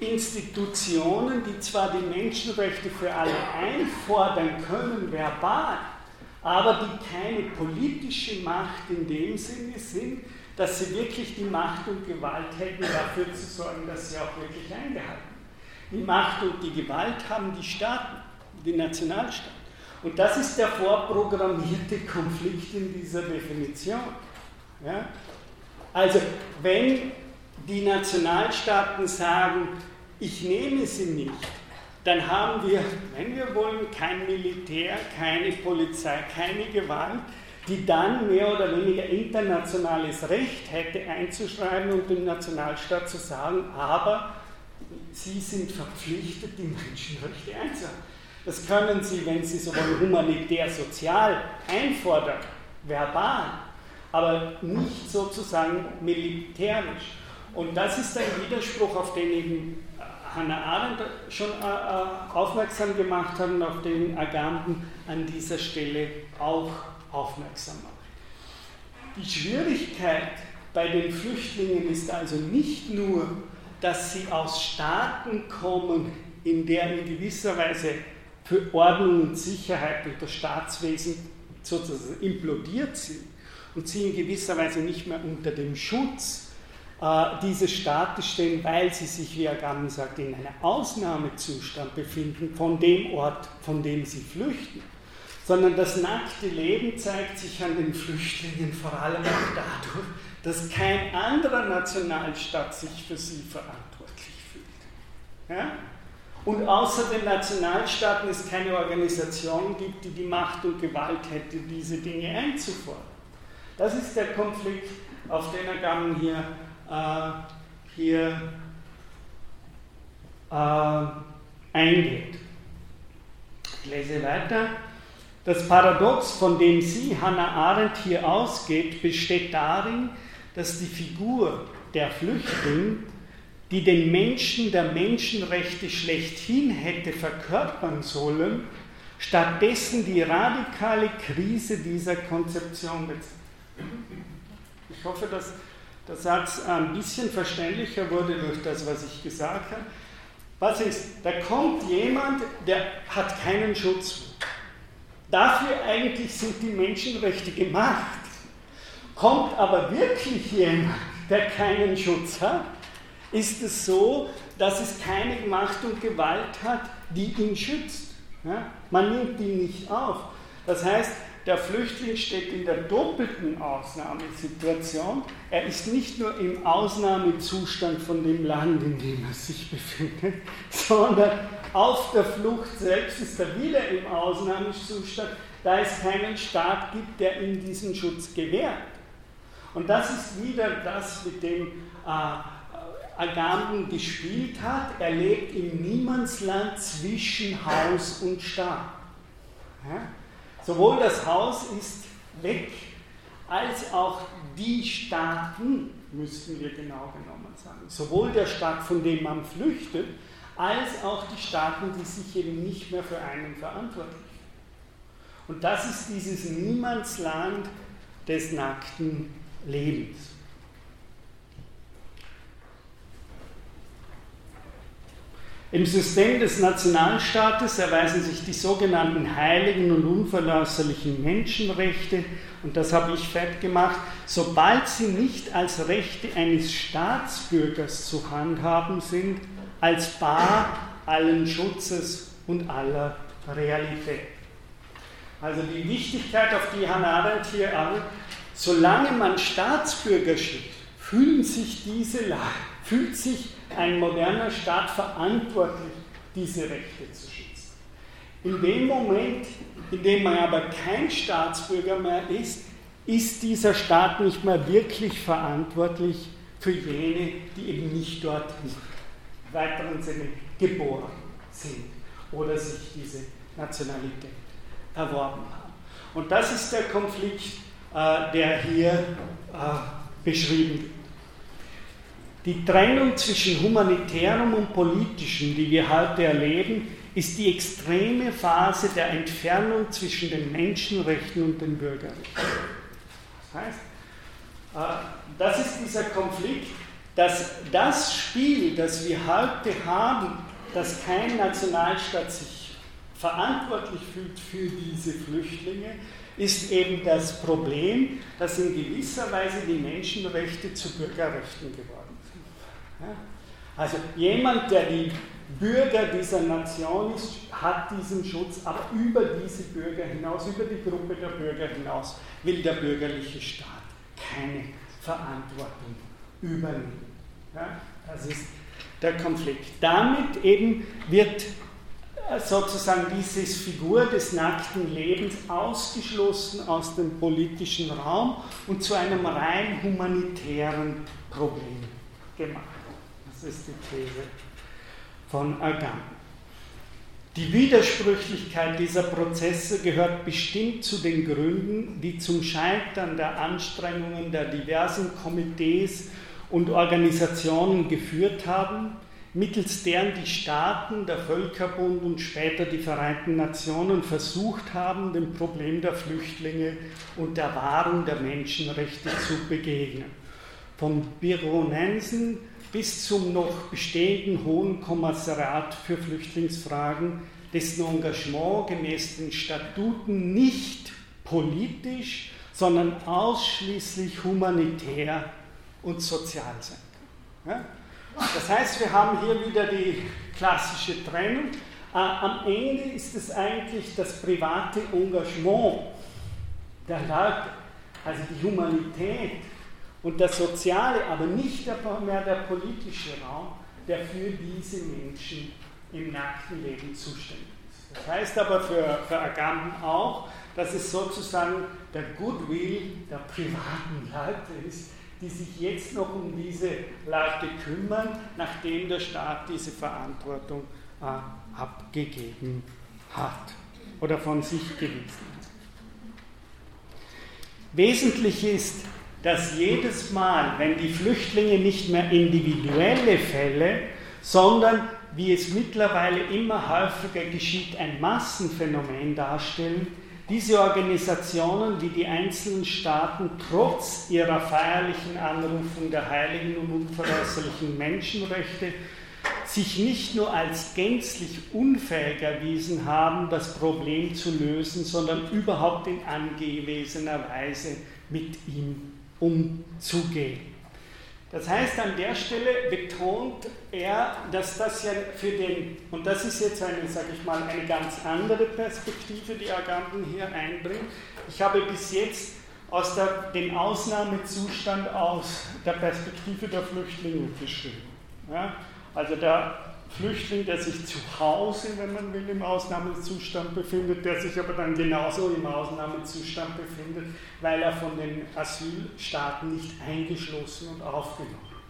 Institutionen, die zwar die Menschenrechte für alle einfordern können, verbal, aber die keine politische Macht in dem Sinne sind, dass sie wirklich die Macht und Gewalt hätten, dafür zu sorgen, dass sie auch wirklich eingehalten werden. Die Macht und die Gewalt haben die Staaten, die Nationalstaaten. Und das ist der vorprogrammierte Konflikt in dieser Definition. Ja? Also wenn die Nationalstaaten sagen, ich nehme sie nicht, dann haben wir, wenn wir wollen, kein Militär, keine Polizei, keine Gewalt, die dann mehr oder weniger internationales Recht hätte einzuschreiben und dem Nationalstaat zu sagen, aber Sie sind verpflichtet, die Menschenrechte einzuhalten. Das können Sie, wenn Sie so wollen, humanitär, sozial einfordern, verbal, aber nicht sozusagen militärisch. Und das ist ein Widerspruch, auf den eben Hannah Arendt schon äh, äh, aufmerksam gemacht hat und auf den Agamben an dieser Stelle auch aufmerksam macht. Die Schwierigkeit bei den Flüchtlingen ist also nicht nur, dass sie aus Staaten kommen, in der in gewisser Weise für Ordnung und Sicherheit und das Staatswesen sozusagen implodiert sind und sie in gewisser Weise nicht mehr unter dem Schutz äh, dieses Staates stehen, weil sie sich, wie Agamben sagt, in einem Ausnahmezustand befinden von dem Ort, von dem sie flüchten sondern das nackte Leben zeigt sich an den Flüchtlingen vor allem auch dadurch, dass kein anderer Nationalstaat sich für sie verantwortlich fühlt. Ja? Und außer den Nationalstaaten es keine Organisation gibt, die die Macht und Gewalt hätte, diese Dinge einzufordern. Das ist der Konflikt, auf den Ergaben hier, äh, hier äh, eingeht. Ich lese weiter. Das Paradox, von dem sie, Hannah Arendt, hier ausgeht, besteht darin, dass die Figur der Flüchtling, die den Menschen der Menschenrechte schlechthin hätte verkörpern sollen, stattdessen die radikale Krise dieser Konzeption bezeichnet. Ich hoffe, dass der Satz ein bisschen verständlicher wurde durch das, was ich gesagt habe. Was ist? Da kommt jemand, der hat keinen Schutz. Dafür eigentlich sind die Menschenrechte gemacht. Kommt aber wirklich jemand, der keinen Schutz hat, ist es so, dass es keine Macht und Gewalt hat, die ihn schützt. Ja? Man nimmt ihn nicht auf. Das heißt, der Flüchtling steht in der doppelten Ausnahmesituation. Er ist nicht nur im Ausnahmezustand von dem Land, in dem er sich befindet, sondern auf der Flucht selbst ist er wieder im Ausnahmezustand, da es keinen Staat gibt, der ihm diesen Schutz gewährt. Und das ist wieder das, mit dem äh, Agamben gespielt hat. Er lebt im Niemandsland zwischen Haus und Staat. Ja? Sowohl das Haus ist weg, als auch die Staaten, müssten wir genau genommen sagen. Sowohl der Staat, von dem man flüchtet, als auch die Staaten, die sich eben nicht mehr für einen verantwortlich Und das ist dieses Niemandsland des nackten Lebens. Im System des Nationalstaates erweisen sich die sogenannten heiligen und unverlässlichen Menschenrechte, und das habe ich fett gemacht, sobald sie nicht als Rechte eines Staatsbürgers zu handhaben sind, als bar allen Schutzes und aller Realität. Also die Wichtigkeit, auf die Hannah Arendt hier an, solange man Staatsbürger schickt, fühlen sich diese, fühlt sich ein moderner Staat verantwortlich, diese Rechte zu schützen. In dem Moment, in dem man aber kein Staatsbürger mehr ist, ist dieser Staat nicht mehr wirklich verantwortlich für jene, die eben nicht dort im weiteren Sinne geboren sind oder sich diese Nationalität erworben haben. Und das ist der Konflikt, äh, der hier äh, beschrieben wird. Die Trennung zwischen humanitärem und politischem, die wir heute erleben, ist die extreme Phase der Entfernung zwischen den Menschenrechten und den Bürgerrechten. Das heißt, äh, das ist dieser Konflikt, dass das Spiel, das wir heute haben, dass kein Nationalstaat sich verantwortlich fühlt für diese Flüchtlinge, ist eben das Problem, dass in gewisser Weise die Menschenrechte zu Bürgerrechten geworden sind. Also jemand, der die Bürger dieser Nation ist, hat diesen Schutz, aber über diese Bürger hinaus, über die Gruppe der Bürger hinaus, will der bürgerliche Staat keine Verantwortung übernehmen. Ja, das ist der Konflikt. Damit eben wird äh, sozusagen diese Figur des nackten Lebens ausgeschlossen aus dem politischen Raum und zu einem rein humanitären Problem gemacht ist die These von Agamben. Die Widersprüchlichkeit dieser Prozesse gehört bestimmt zu den Gründen, die zum Scheitern der Anstrengungen der diversen Komitees und Organisationen geführt haben, mittels deren die Staaten, der Völkerbund und später die Vereinten Nationen versucht haben, dem Problem der Flüchtlinge und der Wahrung der Menschenrechte zu begegnen. Von Bironensen bis zum noch bestehenden Hohen Kommissariat für Flüchtlingsfragen, dessen Engagement gemäß den Statuten nicht politisch, sondern ausschließlich humanitär und sozial sein kann. Das heißt, wir haben hier wieder die klassische Trennung. am Ende ist es eigentlich das private Engagement der Leute, also die Humanität und das Soziale, aber nicht mehr der politische Raum, der für diese Menschen im nackten Leben zuständig ist. Das heißt aber für, für Agamben auch, dass es sozusagen der Goodwill der privaten Leute ist, die sich jetzt noch um diese Leute kümmern, nachdem der Staat diese Verantwortung äh, abgegeben hat oder von sich gewiesen hat. Wesentlich ist, dass jedes Mal, wenn die Flüchtlinge nicht mehr individuelle Fälle, sondern wie es mittlerweile immer häufiger geschieht, ein Massenphänomen darstellen, diese Organisationen wie die einzelnen Staaten trotz ihrer feierlichen Anrufung der heiligen und unveräußerlichen Menschenrechte sich nicht nur als gänzlich unfähig erwiesen haben, das Problem zu lösen, sondern überhaupt in angewesener Weise mit ihm umzugehen. Das heißt, an der Stelle betont er, dass das ja für den, und das ist jetzt eine, sage ich mal, eine ganz andere Perspektive, die Agamben hier einbringt. Ich habe bis jetzt aus der, dem Ausnahmezustand aus der Perspektive der Flüchtlinge geschrieben. Ja? Also der Flüchtling, der sich zu Hause, wenn man will, im Ausnahmezustand befindet, der sich aber dann genauso im Ausnahmezustand befindet, weil er von den Asylstaaten nicht eingeschlossen und aufgenommen wird.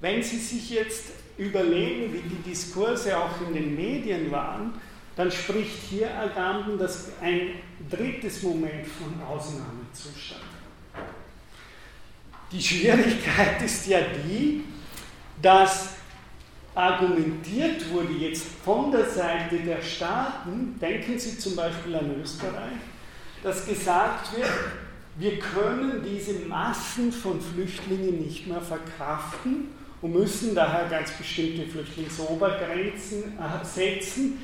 Wenn Sie sich jetzt überlegen, wie die Diskurse auch in den Medien waren, dann spricht hier Agamben das ein drittes Moment von Ausnahmezustand. Die Schwierigkeit ist ja die, dass argumentiert wurde jetzt von der Seite der Staaten, denken Sie zum Beispiel an Österreich, dass gesagt wird, wir können diese Massen von Flüchtlingen nicht mehr verkraften und müssen daher ganz bestimmte Flüchtlingsobergrenzen äh, setzen,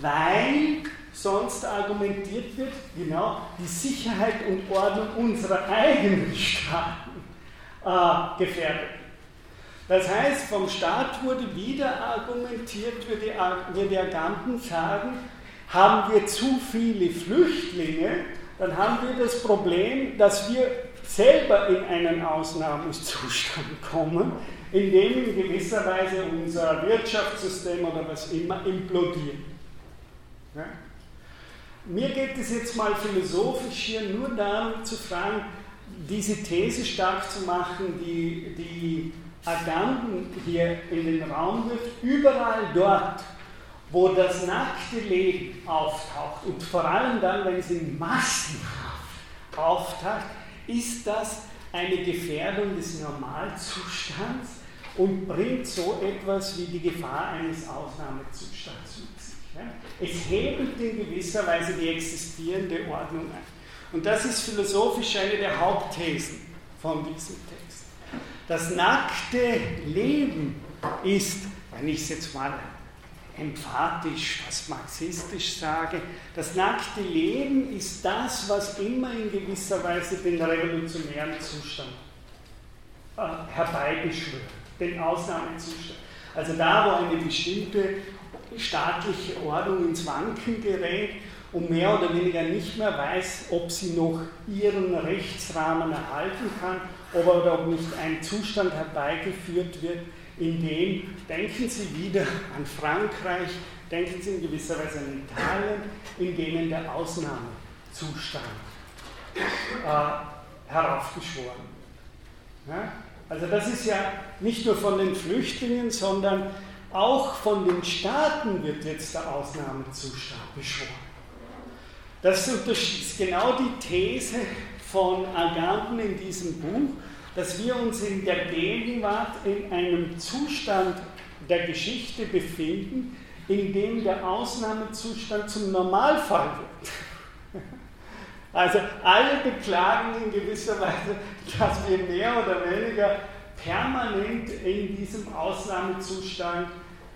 weil sonst argumentiert wird, genau, die Sicherheit und Ordnung unserer eigenen Staaten äh, gefährdet das heißt, vom Staat wurde wieder argumentiert, würde der Agamben sagen, haben wir zu viele Flüchtlinge, dann haben wir das Problem, dass wir selber in einen Ausnahmezustand kommen, in dem in gewisser Weise unser Wirtschaftssystem oder was immer implodiert. Ja? Mir geht es jetzt mal philosophisch hier nur darum zu fragen, diese These stark zu machen, die, die Agamben hier in den Raum wirft, überall dort, wo das nackte Leben auftaucht und vor allem dann, wenn es in massenhaft auftaucht, ist das eine Gefährdung des Normalzustands und bringt so etwas wie die Gefahr eines Ausnahmezustands mit sich. Es hebelt in gewisser Weise die existierende Ordnung ein. Und das ist philosophisch eine der Hauptthesen von diesem Text. Das nackte Leben ist, wenn ich es jetzt mal emphatisch, was marxistisch sage, das nackte Leben ist das, was immer in gewisser Weise den revolutionären Zustand äh, herbeibeschwört, den Ausnahmezustand. Also da, wo eine bestimmte staatliche Ordnung ins Wanken gerät und mehr oder weniger nicht mehr weiß, ob sie noch ihren Rechtsrahmen erhalten kann oder ob nicht ein Zustand herbeigeführt wird, in dem, denken Sie wieder an Frankreich, denken Sie in gewisser Weise an Italien, in denen der Ausnahmezustand äh, heraufbeschworen wird. Ja? Also das ist ja nicht nur von den Flüchtlingen, sondern auch von den Staaten wird jetzt der Ausnahmezustand beschworen. Das ist genau die These von Agamben in diesem Buch, dass wir uns in der Gegenwart in einem Zustand der Geschichte befinden, in dem der Ausnahmezustand zum Normalfall wird. Also alle beklagen in gewisser Weise, dass wir mehr oder weniger permanent in diesem Ausnahmezustand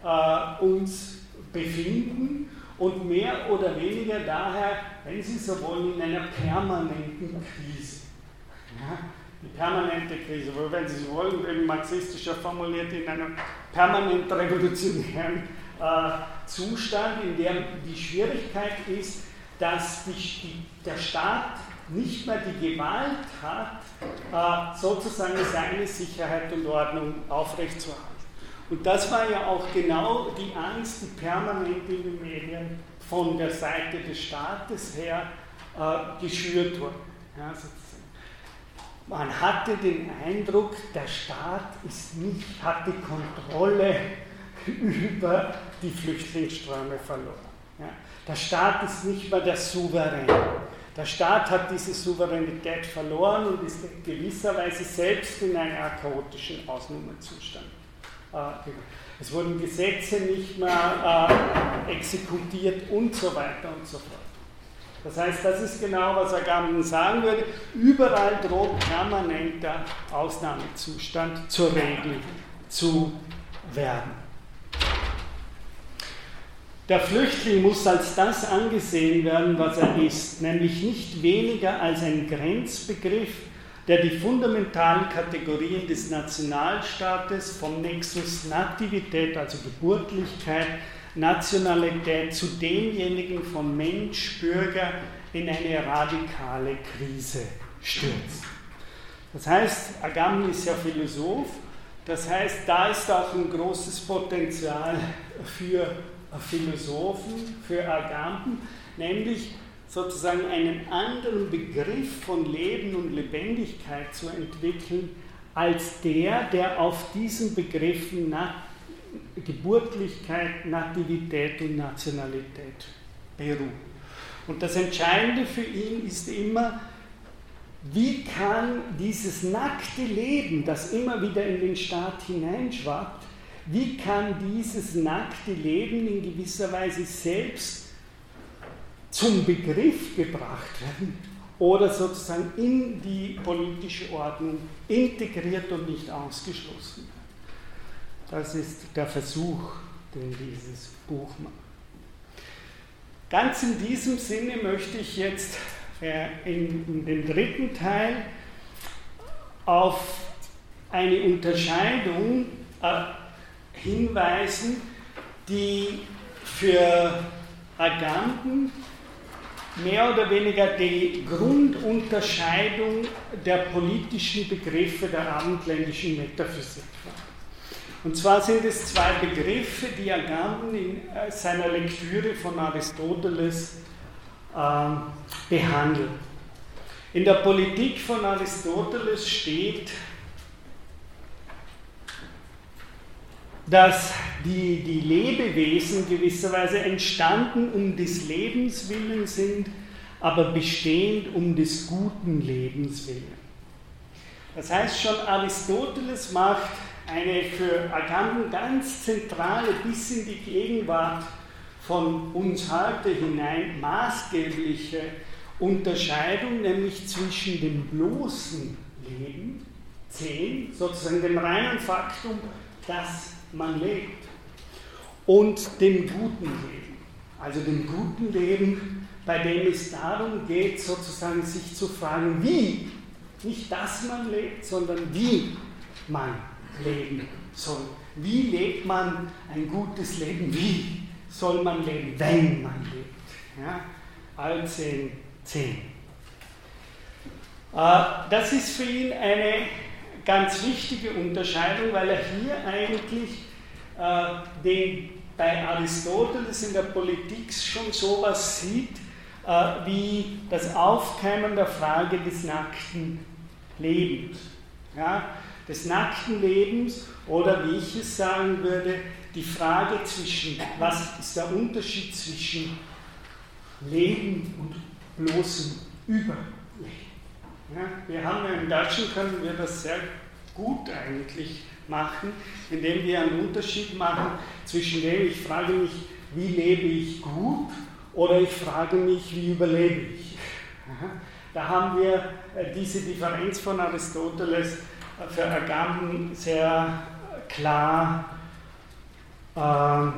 äh, uns befinden und mehr oder weniger daher, wenn Sie so wollen, in einer permanenten Krise. Ja? Die permanente Krise, wenn Sie so wollen, eben marxistischer formuliert, in einer permanent revolutionären äh, Zustand, in dem die Schwierigkeit ist, dass die, die, der Staat nicht mehr die Gewalt hat, äh, sozusagen seine Sicherheit und Ordnung aufrechtzuerhalten. Und das war ja auch genau die Angst, die permanent in den Medien von der Seite des Staates her äh, geschürt wurde. Ja, man hatte den Eindruck, der Staat ist nicht, hat die Kontrolle über die Flüchtlingsströme verloren. Ja, der Staat ist nicht mehr der Souverän. Der Staat hat diese Souveränität verloren und ist in gewisser Weise selbst in einen chaotischen Ausnahmezustand es wurden Gesetze nicht mehr äh, exekutiert und so weiter und so fort. Das heißt, das ist genau, was Agamben sagen würde. Überall droht permanenter Ausnahmezustand zur Regel zu werden. Der Flüchtling muss als das angesehen werden, was er ist, nämlich nicht weniger als ein Grenzbegriff, der die fundamentalen Kategorien des Nationalstaates vom Nexus Nativität, also Geburtlichkeit, Nationalität zu demjenigen von Mensch, Bürger in eine radikale Krise stürzt. Das heißt, Agamben ist ja Philosoph, das heißt, da ist auch ein großes Potenzial für Philosophen, für Agamben, nämlich sozusagen einen anderen Begriff von Leben und Lebendigkeit zu entwickeln, als der, der auf diesen Begriffen Nat Geburtlichkeit, Nativität und Nationalität beruht. Und das Entscheidende für ihn ist immer, wie kann dieses nackte Leben, das immer wieder in den Staat hineinschwappt, wie kann dieses nackte Leben in gewisser Weise selbst zum Begriff gebracht werden oder sozusagen in die politische Ordnung integriert und nicht ausgeschlossen werden. Das ist der Versuch, den dieses Buch macht. Ganz in diesem Sinne möchte ich jetzt äh, in dem dritten Teil auf eine Unterscheidung äh, hinweisen, die für Agamben mehr oder weniger die Grundunterscheidung der politischen Begriffe der abendländischen Metaphysik war. Und zwar sind es zwei Begriffe, die Agamben in äh, seiner Lektüre von Aristoteles äh, behandelt. In der Politik von Aristoteles steht, dass die, die Lebewesen gewisserweise entstanden um des Lebens willen sind, aber bestehend um des guten Lebens willen. Das heißt schon, Aristoteles macht eine für Agamben ganz zentrale bis in die Gegenwart von uns heute hinein maßgebliche Unterscheidung, nämlich zwischen dem bloßen Leben, 10, sozusagen dem reinen Faktum, das man lebt und dem guten Leben. Also dem guten Leben, bei dem es darum geht, sozusagen sich zu fragen, wie, nicht dass man lebt, sondern wie man leben soll. Wie lebt man ein gutes Leben? Wie soll man leben, wenn man lebt? Ja? All 10, 10. Äh, das ist für ihn eine ganz wichtige Unterscheidung, weil er hier eigentlich äh, den bei Aristoteles in der Politik schon sowas sieht, äh, wie das Aufkeimen der Frage des nackten Lebens. Ja, des nackten Lebens oder wie ich es sagen würde, die Frage zwischen, was ist der Unterschied zwischen Leben und bloßem Überleben. Ja, wir haben im Deutschen können wir das sehr gut eigentlich machen, indem wir einen Unterschied machen zwischen dem, ich frage mich, wie lebe ich gut oder ich frage mich, wie überlebe ich. Da haben wir äh, diese Differenz von Aristoteles äh, für Agamben sehr klar, äh,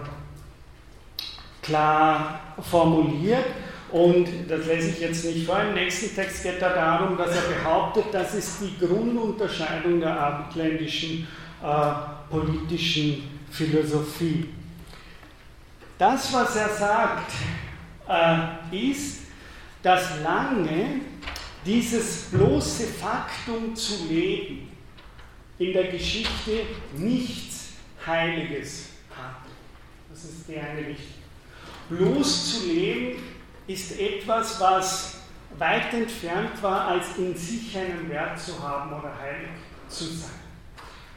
klar formuliert. Und das lese ich jetzt nicht vor. Im nächsten Text geht es darum, dass er behauptet, das ist die Grundunterscheidung der abendländischen äh, politischen Philosophie. Das, was er sagt, äh, ist, dass lange dieses bloße Faktum zu leben in der Geschichte nichts Heiliges hat. Das ist die eine Richtung. Bloß zu leben ist etwas, was weit entfernt war, als in sich einen Wert zu haben oder heilig zu sein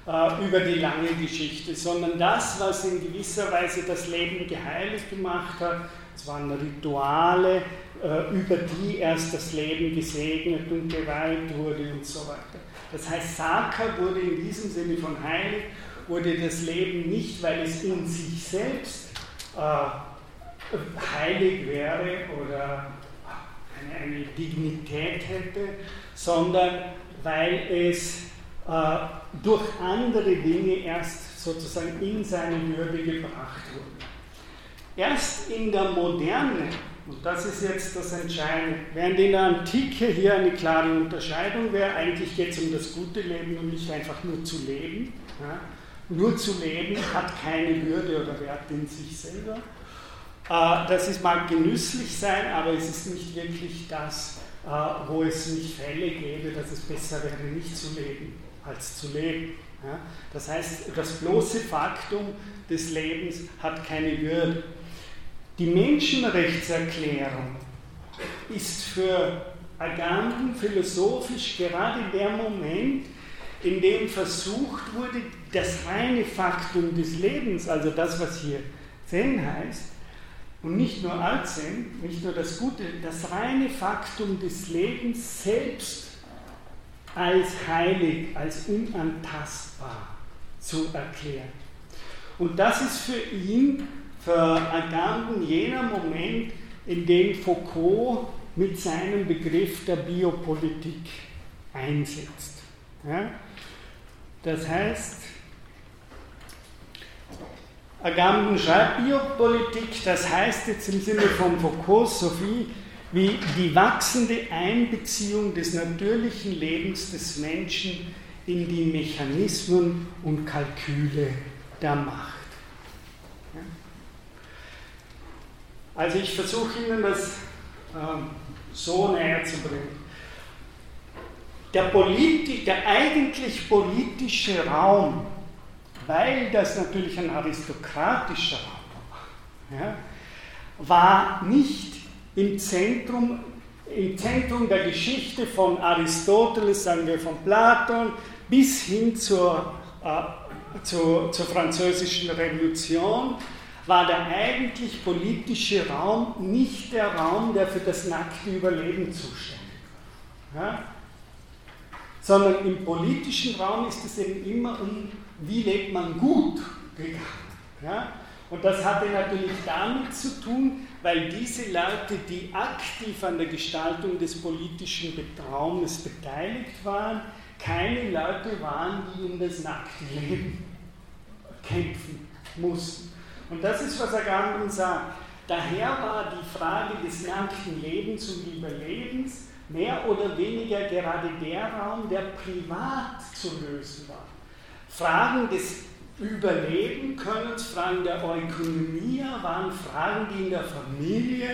äh, über die lange Geschichte, sondern das, was in gewisser Weise das Leben geheiligt gemacht hat, es waren Rituale, äh, über die erst das Leben gesegnet und geweiht wurde und so weiter. Das heißt, Saka wurde in diesem Sinne von heilig, wurde das Leben nicht, weil es in sich selbst äh, heilig wäre oder eine, eine Dignität hätte, sondern weil es äh, durch andere Dinge erst sozusagen in seine Würde gebracht wurde. Erst in der Moderne, und das ist jetzt das Entscheidende, während in der Antike hier eine klare Unterscheidung wäre, eigentlich geht es um das gute Leben und nicht einfach nur zu leben. Ja? Nur zu leben hat keine Würde oder Wert in sich selber. Äh, das ist, mag genüsslich sein, aber es ist nicht wirklich das, äh, wo es nicht Fälle gäbe, dass es besser wäre, nicht zu leben als zu leben. Das heißt, das bloße Faktum des Lebens hat keine Würde. Die Menschenrechtserklärung ist für Agamben philosophisch gerade der Moment, in dem versucht wurde, das reine Faktum des Lebens, also das, was hier Zen heißt, und nicht nur Alt-Zen, nicht nur das Gute, das reine Faktum des Lebens selbst als heilig, als unantastbar zu erklären. Und das ist für ihn, für Agamben, jener Moment, in dem Foucault mit seinem Begriff der Biopolitik einsetzt. Ja? Das heißt, Agamben schreibt Biopolitik, das heißt jetzt im Sinne von Foucault, Sophie, wie die wachsende Einbeziehung des natürlichen Lebens des Menschen in die Mechanismen und Kalküle der Macht. Also ich versuche Ihnen das ähm, so näher zu bringen. Der, politi der eigentlich politische Raum, weil das natürlich ein aristokratischer Raum war, ja, war nicht im Zentrum, im Zentrum der Geschichte von Aristoteles, sagen wir von Platon, bis hin zur, äh, zur, zur französischen Revolution, war der eigentlich politische Raum nicht der Raum, der für das nackte Überleben zuständig war. Ja? Sondern im politischen Raum ist es eben immer um, wie lebt man gut gegangen. Ja? Und das hatte natürlich damit zu tun, weil diese Leute, die aktiv an der Gestaltung des politischen Raumes beteiligt waren, keine Leute waren, die um das nackte Leben kämpfen mussten. Und das ist, was Agamben sagt. Daher war die Frage des nackten Lebens und Überlebens mehr oder weniger gerade der Raum, der privat zu lösen war. Fragen des Überleben können, Fragen der Eukonomie waren Fragen, die in der Familie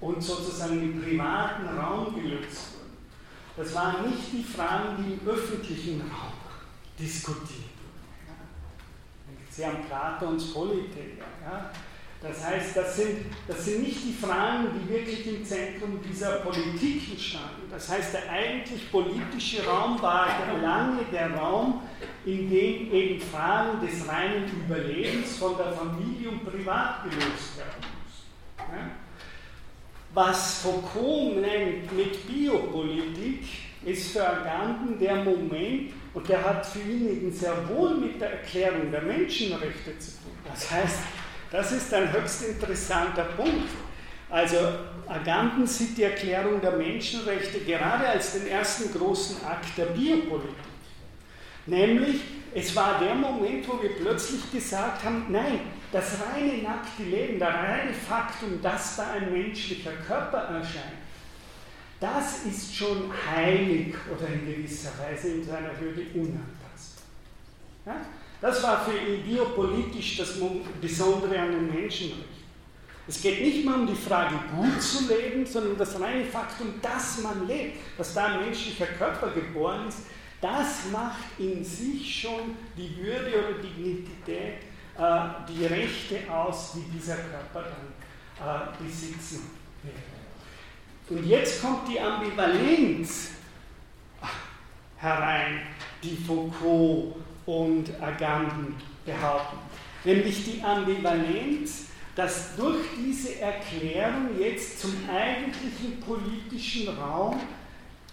und sozusagen im privaten Raum gelöst wurden. Das waren nicht die Fragen, die im öffentlichen Raum diskutiert wurden. Sie haben Platons Politik. Ja? Das heißt, das sind, das sind nicht die Fragen, die wirklich im Zentrum dieser Politik standen. Das heißt, der eigentlich politische Raum war lange der Raum, in dem eben Fragen des reinen Überlebens von der Familie und privat gelöst werden mussten. Was Foucault nennt mit Biopolitik, ist für Agamben der Moment, und der hat für ihn eben sehr wohl mit der Erklärung der Menschenrechte zu tun. Das heißt, das ist ein höchst interessanter Punkt. Also Agamben sieht die Erklärung der Menschenrechte gerade als den ersten großen Akt der Biopolitik. Nämlich, es war der Moment, wo wir plötzlich gesagt haben, nein, das reine nackte Leben, der reine Faktum, dass da ein menschlicher Körper erscheint, das ist schon heilig oder in gewisser Weise in seiner Würde unantastbar. Ja? Das war für ihn biopolitisch das Besondere an den Menschenrechten. Es geht nicht mehr um die Frage, gut zu leben, sondern das reine Faktum, dass man lebt, dass da ein menschlicher Körper geboren ist, das macht in sich schon die Würde oder Dignität, äh, die Rechte aus, die dieser Körper dann äh, besitzen wird. Und jetzt kommt die Ambivalenz herein, die Foucault und Agamben behaupten. Nämlich die Ambivalenz, dass durch diese Erklärung jetzt zum eigentlichen politischen Raum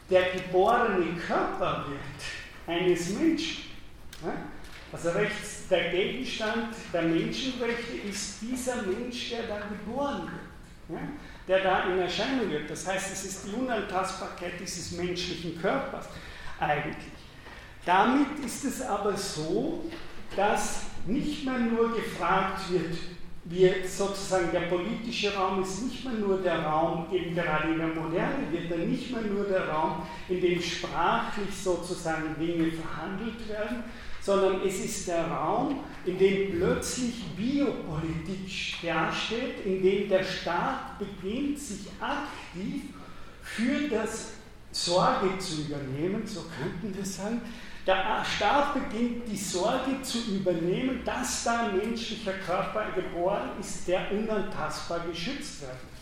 der geborene Körper wird eines Menschen. Also rechts der Gegenstand der Menschenrechte ist dieser Mensch, der da geboren wird, der da in Erscheinung wird. Das heißt, es ist die Unantastbarkeit dieses menschlichen Körpers eigentlich. Damit ist es aber so, dass nicht mehr nur gefragt wird, wir sozusagen der politische Raum ist nicht mehr nur der Raum, eben gerade in der Moderne wird er nicht mehr nur der Raum, in dem sprachlich sozusagen Dinge verhandelt werden, sondern es ist der Raum, in dem plötzlich Biopolitik dasteht, in dem der Staat beginnt, sich aktiv für das Sorge zu übernehmen, so könnten wir sagen, der Staat beginnt die Sorge zu übernehmen, dass da ein menschlicher Körper geboren ist, der unantastbar geschützt werden muss.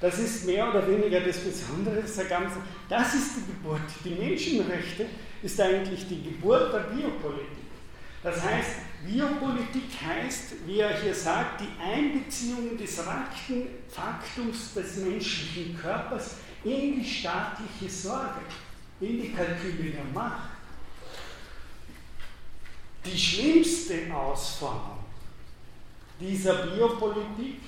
Das ist mehr oder weniger das Besondere der ganzen. Das ist die Geburt. Die Menschenrechte ist eigentlich die Geburt der Biopolitik. Das heißt, Biopolitik heißt, wie er hier sagt, die Einbeziehung des nackten Faktums des menschlichen Körpers in die staatliche Sorge, in die Kalküle der Macht. Die schlimmste Ausformung dieser Biopolitik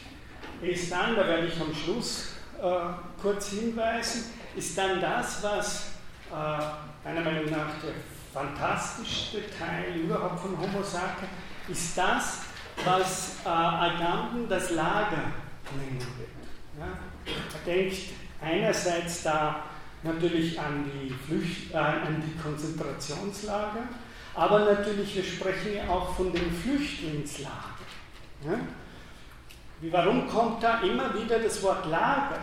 ist dann, da werde ich am Schluss äh, kurz hinweisen, ist dann das, was äh, meiner Meinung nach der fantastischste Teil überhaupt von Homo sapiens ist das, was äh, Agamben das Lager nennen wird. Ja? Er denkt einerseits da natürlich an die, Flücht, äh, an die Konzentrationslager, aber natürlich, wir sprechen ja auch von den Flüchtlingslagern. Ja? Wie, warum kommt da immer wieder das Wort Lager?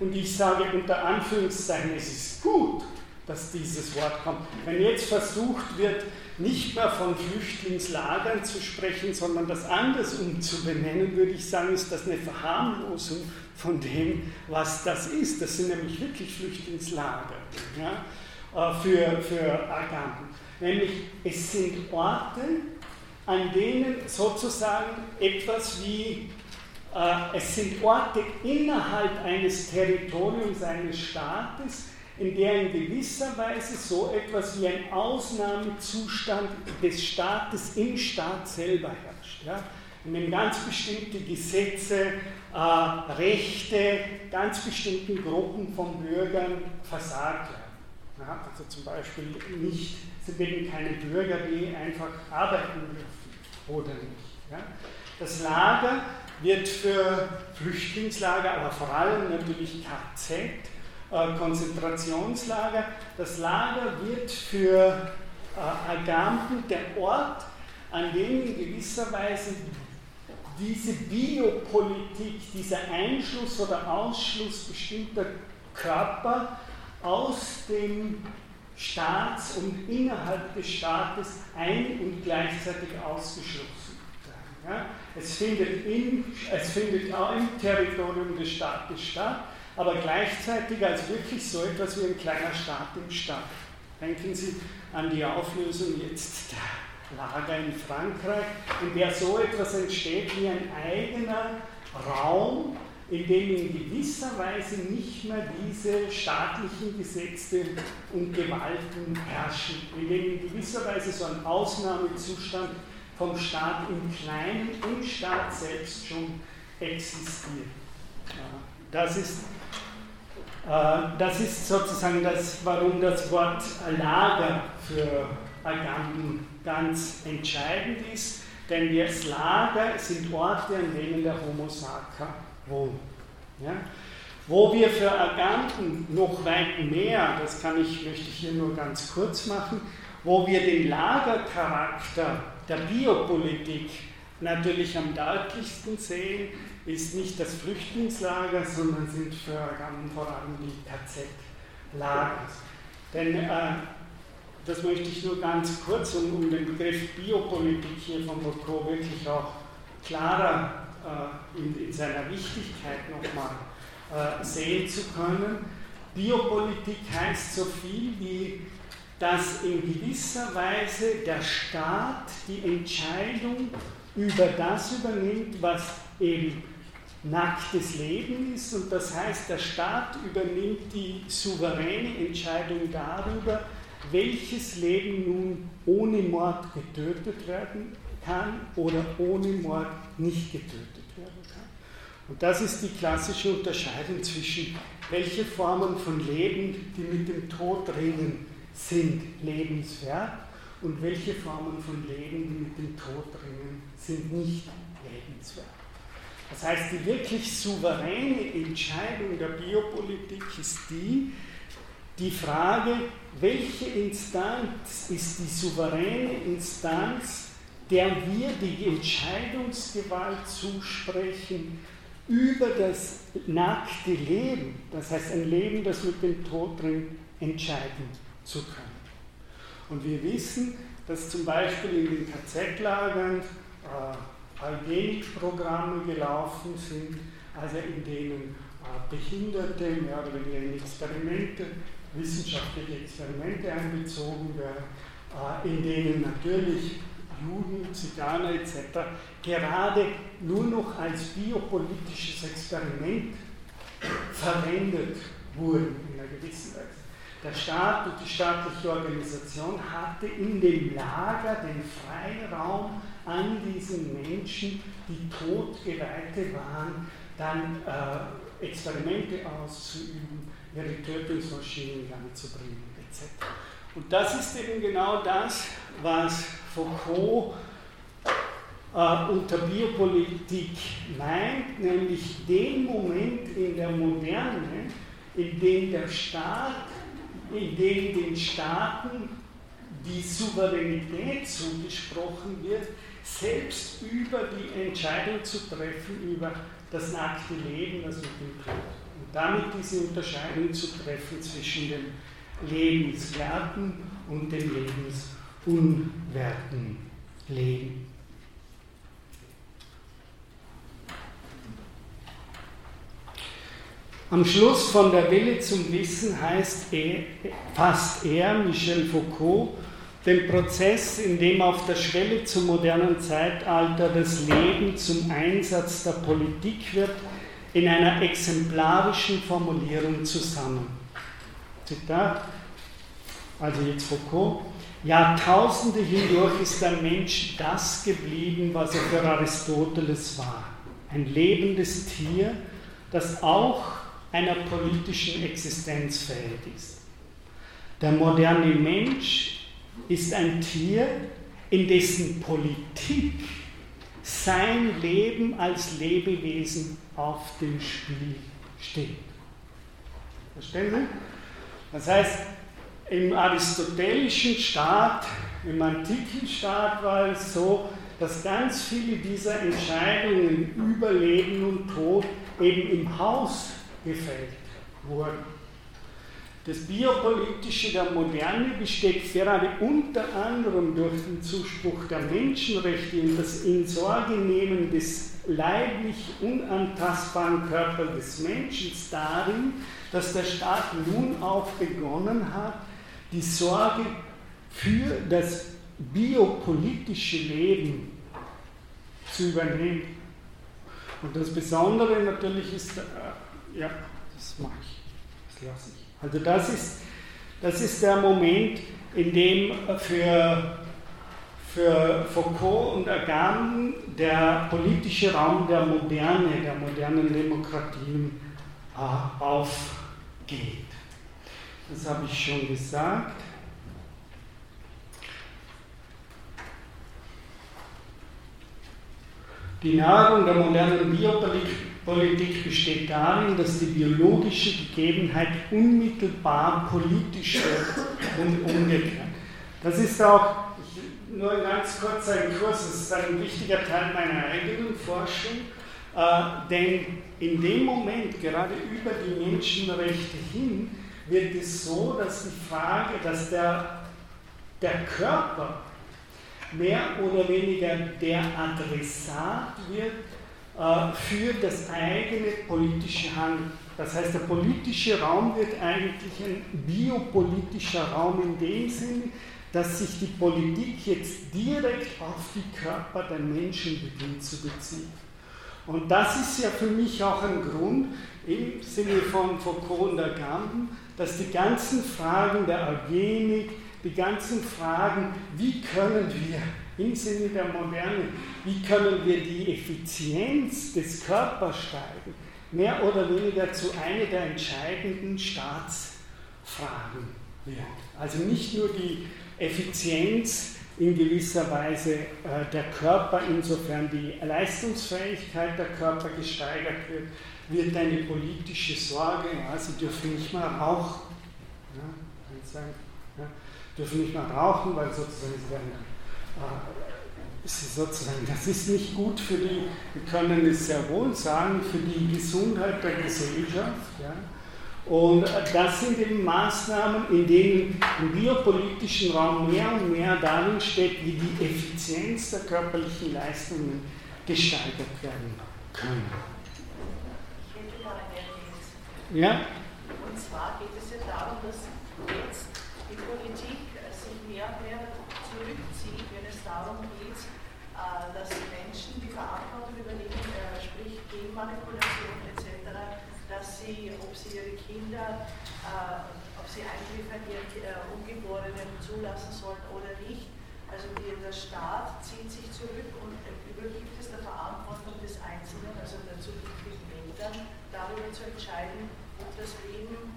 Und ich sage unter Anführungszeichen, es ist gut, dass dieses Wort kommt. Wenn jetzt versucht wird, nicht mehr von Flüchtlingslagern zu sprechen, sondern das anders umzubenennen, würde ich sagen, ist das eine Verharmlosung von dem, was das ist. Das sind nämlich wirklich Flüchtlingslager ja, äh, für, für Agamben. Nämlich, es sind Orte, an denen sozusagen etwas wie, äh, es sind Orte innerhalb eines Territoriums eines Staates, in der in gewisser Weise so etwas wie ein Ausnahmezustand des Staates im Staat selber herrscht. Ja? In dem ganz bestimmte Gesetze, äh, Rechte ganz bestimmten Gruppen von Bürgern versagt werden. Ja? Also zum Beispiel nicht Sie werden keine Bürger, die einfach arbeiten dürfen oder nicht. Ja? Das Lager wird für Flüchtlingslager, aber vor allem natürlich KZ, äh, Konzentrationslager, das Lager wird für äh, Agamben der Ort, an dem in gewisser Weise diese Biopolitik, dieser Einschluss oder Ausschluss bestimmter Körper aus dem Staats- und innerhalb des Staates ein- und gleichzeitig ausgeschlossen Ja? Es, findet in, es findet auch im Territorium des Staates statt, aber gleichzeitig als wirklich so etwas wie ein kleiner Staat im Staat. Denken Sie an die Auflösung jetzt der Lager in Frankreich, in der so etwas entsteht wie ein eigener Raum, in dem in gewisser Weise nicht mehr diese staatlichen Gesetze und Gewalten herrschen, in dem in gewisser Weise so ein Ausnahmezustand vom Staat im Kleinen im Staat selbst schon existiert. Das ist, äh, das ist sozusagen das, warum das Wort Lager für Agamben ganz entscheidend ist, denn das Lager sind Orte, an denen der Homo Sacer wohnen. Ja? Wo wir für Aganten noch weit mehr, das kann ich, möchte ich hier nur ganz kurz machen, wo wir den Lagercharakter der Biopolitik natürlich am deutlichsten sehen, ist nicht das Flüchtlingslager, sondern sind vor allem die KZ-Lager. Denn äh, das möchte ich nur ganz kurz, um, um den Begriff Biopolitik hier von Foucault wirklich auch klarer in, in, seiner Wichtigkeit nochmal äh, sehen zu können. Biopolitik heißt so viel wie, dass in gewisser Weise der Staat die Entscheidung über das übernimmt, was eben nacktes Leben ist. Und das heißt, der Staat übernimmt die souveräne Entscheidung darüber, welches Leben nun ohne Mord getötet werden kann oder ohne Mord nicht getötet. Und das ist die klassische Unterscheidung zwischen welche Formen von Leben, die mit dem Tod ringen, sind lebenswert und welche Formen von Leben, die mit dem Tod ringen, sind nicht lebenswert. Das heißt, die wirklich souveräne Entscheidung der Biopolitik ist die, die Frage, welche Instanz ist die souveräne Instanz, der wir die Entscheidungsgewalt zusprechen über das nackte Leben, das heißt ein Leben, das mit dem Tod drin entscheiden zu können. Und wir wissen, dass zum Beispiel in den KZ-Lagern äh, Eugenikprogramme gelaufen sind, also in denen äh, Behinderte mehr oder weniger in Experimente, wissenschaftliche Experimente einbezogen werden, äh, in denen natürlich Juden, Ziganer etc. gerade nur noch als biopolitisches Experiment verwendet wurden in einer gewissen Weise. Der Staat und die staatliche Organisation hatte in dem Lager den Freiraum, an diesen Menschen, die Todgeweihte waren, dann äh, Experimente auszuüben, ihre Tötungsmaschinen in Gang zu bringen, etc. Und das ist eben genau das, was Foucault äh, unter Biopolitik meint, nämlich den Moment in der Moderne, in dem der Staat, in dem den Staaten die Souveränität zugesprochen wird, selbst über die Entscheidung zu treffen über das nackte Leben, das mit dem Tod. Und damit diese Unterscheidung zu treffen zwischen dem lebenswerten und dem lebensunwerten Leben. Am Schluss von der Welle zum Wissen heißt er, fasst er, Michel Foucault, den Prozess, in dem auf der Schwelle zum modernen Zeitalter das Leben zum Einsatz der Politik wird, in einer exemplarischen Formulierung zusammen. Zitat, also jetzt Foucault, Jahrtausende hindurch ist der Mensch das geblieben, was er für Aristoteles war. Ein lebendes Tier, das auch einer politischen Existenz fähig ist. Der moderne Mensch ist ein Tier, in dessen Politik sein Leben als Lebewesen auf dem Spiel steht. Verstehen Sie? Das heißt, im aristotelischen Staat, im antiken Staat war es so, dass ganz viele dieser Entscheidungen über Leben und Tod eben im Haus gefällt wurden. Das Biopolitische der Moderne besteht gerade unter anderem durch den Zuspruch der Menschenrechte und das Insorgenehmen des leiblich unantastbaren Körpers des Menschen darin, dass der Staat nun auch begonnen hat, die Sorge für das biopolitische Leben zu übernehmen. Und das Besondere natürlich ist, äh, ja, das mache ich, das lasse ich. Also das ist, das ist der Moment, in dem für, für Foucault und Agamben der politische Raum der Moderne, der modernen Demokratien äh, aufgeht. Das habe ich schon gesagt. Die Nahrung der modernen Biopolitik besteht darin, dass die biologische Gegebenheit unmittelbar politisch wird und umgekehrt. Das ist auch, nur ein ganz kurzer Kurs, das ist ein wichtiger Teil meiner eigenen Forschung, äh, denn in dem Moment, gerade über die Menschenrechte hin, wird es so, dass die Frage, dass der, der Körper mehr oder weniger der Adressat wird äh, für das eigene politische Handeln. Das heißt, der politische Raum wird eigentlich ein biopolitischer Raum in dem Sinne, dass sich die Politik jetzt direkt auf die Körper der Menschen beginnt zu beziehen. Und das ist ja für mich auch ein Grund im Sinne von Foucault und Agamben, dass die ganzen Fragen der Eugenik, die ganzen Fragen, wie können wir im Sinne der Moderne, wie können wir die Effizienz des Körpers steigern, mehr oder weniger zu einer der entscheidenden Staatsfragen werden. Also nicht nur die Effizienz in gewisser Weise äh, der Körper, insofern die Leistungsfähigkeit der Körper gesteigert wird, wird eine politische Sorge, ja, sie dürfen nicht mehr rauchen. Ja, dürfen nicht mehr rauchen, weil sozusagen sie werden äh, sozusagen, das ist nicht gut für die, wir können es sehr wohl sagen, für die Gesundheit der Gesellschaft. Ja. Und das sind eben Maßnahmen, in denen im biopolitischen Raum mehr und mehr darin steht, wie die Effizienz der körperlichen Leistungen gesteigert werden können. Ich hätte mal eine Ergänzung. Ja? Und zwar geht es ja darum, dass jetzt die Politik sich mehr und mehr zurückzieht, wenn es darum geht, äh, dass Menschen die Verantwortung übernehmen, äh, sprich Genmanipulation etc., dass sie, ob sie ihre Kinder, äh, ob sie Eingriffe an ihren Ungeborenen zulassen sollen oder nicht. Also der Staat zieht sich zurück und übergibt es der Verantwortung des Einzelnen, also der zukünftigen Eltern, darüber zu entscheiden, ob das Leben